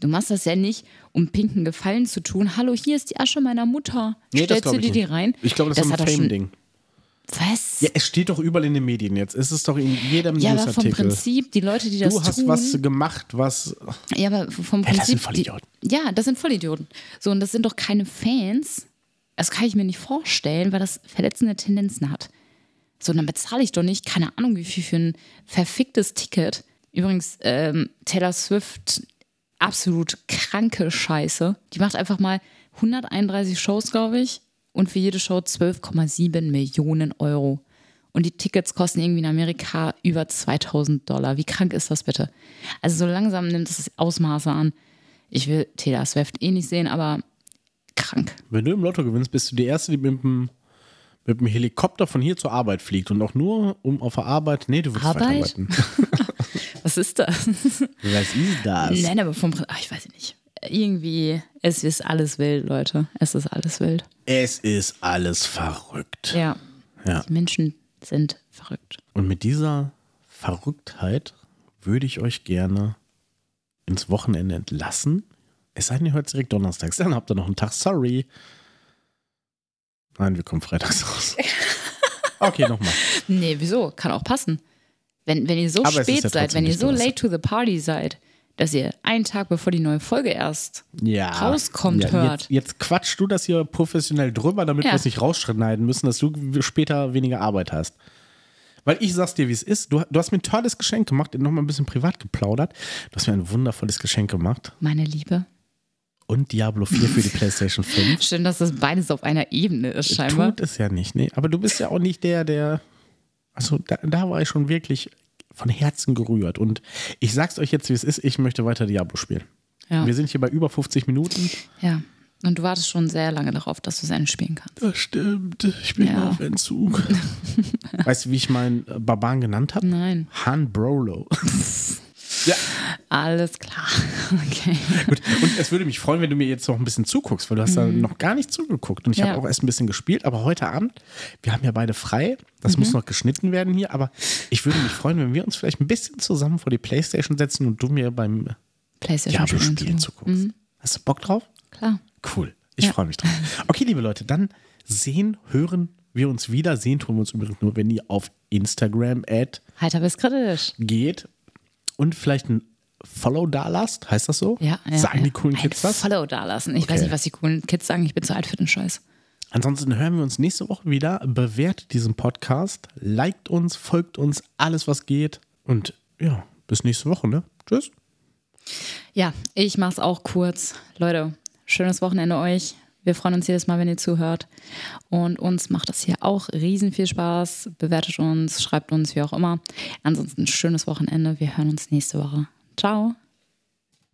Du machst das ja nicht, um pinken Gefallen zu tun. Hallo, hier ist die Asche meiner Mutter. Nee, Stellst du dir die rein? Ich glaube, das, das ist ein Fame-Ding. Was? Ja, es steht doch überall in den Medien jetzt. Es ist doch in jedem ja, Newsartikel. Ja, aber vom Prinzip, die Leute, die das tun... Du hast tun, was gemacht, was... Ja, aber vom Prinzip... Ja, das sind Vollidioten. Die, ja, das sind Vollidioten. So, und das sind doch keine Fans. Das kann ich mir nicht vorstellen, weil das verletzende Tendenzen hat. So, dann bezahle ich doch nicht, keine Ahnung, wie viel für ein verficktes Ticket. Übrigens, ähm, Taylor Swift, absolut kranke Scheiße. Die macht einfach mal 131 Shows, glaube ich und für jede Show 12,7 Millionen Euro. Und die Tickets kosten irgendwie in Amerika über 2000 Dollar. Wie krank ist das bitte? Also so langsam nimmt es Ausmaße an. Ich will Taylor Swift eh nicht sehen, aber krank. Wenn du im Lotto gewinnst, bist du die Erste, die mit dem, mit dem Helikopter von hier zur Arbeit fliegt und auch nur um auf der Arbeit. Nee, du willst Arbeit? weiterarbeiten. <laughs> Was ist das? Was ist das? Nein, aber vom ach, ich weiß nicht irgendwie, es ist alles wild, Leute. Es ist alles wild. Es ist alles verrückt. Ja. ja. Die Menschen sind verrückt. Und mit dieser Verrücktheit würde ich euch gerne ins Wochenende entlassen. Es sei denn, ihr hört direkt donnerstags. Dann habt ihr noch einen Tag. Sorry. Nein, wir kommen freitags raus. <laughs> Okay, nochmal. nee, wieso? Kann auch passen. Wenn, wenn ihr so Aber spät ja seid, wenn ihr so late to the party seid, dass ihr einen Tag bevor die neue Folge erst ja, rauskommt, ja, hört. Jetzt, jetzt quatschst du das hier professionell drüber, damit ja. wir es nicht rausschneiden müssen, dass du später weniger Arbeit hast. Weil ich sag's dir, wie es ist. Du, du, hast mir ein tolles Geschenk gemacht, nochmal ein bisschen privat geplaudert. Du hast mir ein wundervolles Geschenk gemacht. Meine Liebe. Und Diablo 4 für die PlayStation 5. Schön, dass das beides auf einer Ebene ist, scheinbar. Tut es ja nicht, nee. Aber du bist ja auch nicht der, der. Also da, da war ich schon wirklich von Herzen gerührt. Und ich sag's euch jetzt, wie es ist, ich möchte weiter Diablo spielen. Ja. Wir sind hier bei über 50 Minuten. Ja. Und du wartest schon sehr lange darauf, dass du es endlich spielen kannst. Das stimmt. Ich bin ja. auf Entzug. <laughs> weißt du, wie ich meinen Barbaren genannt habe? Nein. Han Brolo. <laughs> ja. Alles klar. <laughs> Okay. Gut. Und es würde mich freuen, wenn du mir jetzt noch ein bisschen zuguckst, weil du hast mhm. da noch gar nicht zugeguckt. Und ich ja. habe auch erst ein bisschen gespielt, aber heute Abend, wir haben ja beide frei. Das mhm. muss noch geschnitten werden hier, aber ich würde mich freuen, wenn wir uns vielleicht ein bisschen zusammen vor die Playstation setzen und du mir beim Diablo-Spielen zuguckst. Mhm. Hast du Bock drauf? Klar. Cool. Ich ja. freue mich drauf. Okay, liebe Leute, dann sehen, hören wir uns wieder. Sehen tun wir uns übrigens nur, wenn ihr auf Instagram at Heiter bis kritisch geht und vielleicht ein Follow da lasst. Heißt das so? Ja. ja sagen ja. die coolen Kids ein das? Follow da lassen. Ich okay. weiß nicht, was die coolen Kids sagen. Ich bin zu alt für den Scheiß. Ansonsten hören wir uns nächste Woche wieder. Bewertet diesen Podcast, liked uns, folgt uns, alles was geht. Und ja, bis nächste Woche, ne? Tschüss. Ja, ich mach's auch kurz. Leute, schönes Wochenende euch. Wir freuen uns jedes Mal, wenn ihr zuhört. Und uns macht das hier auch riesen viel Spaß. Bewertet uns, schreibt uns, wie auch immer. Ansonsten schönes Wochenende. Wir hören uns nächste Woche. Ciao.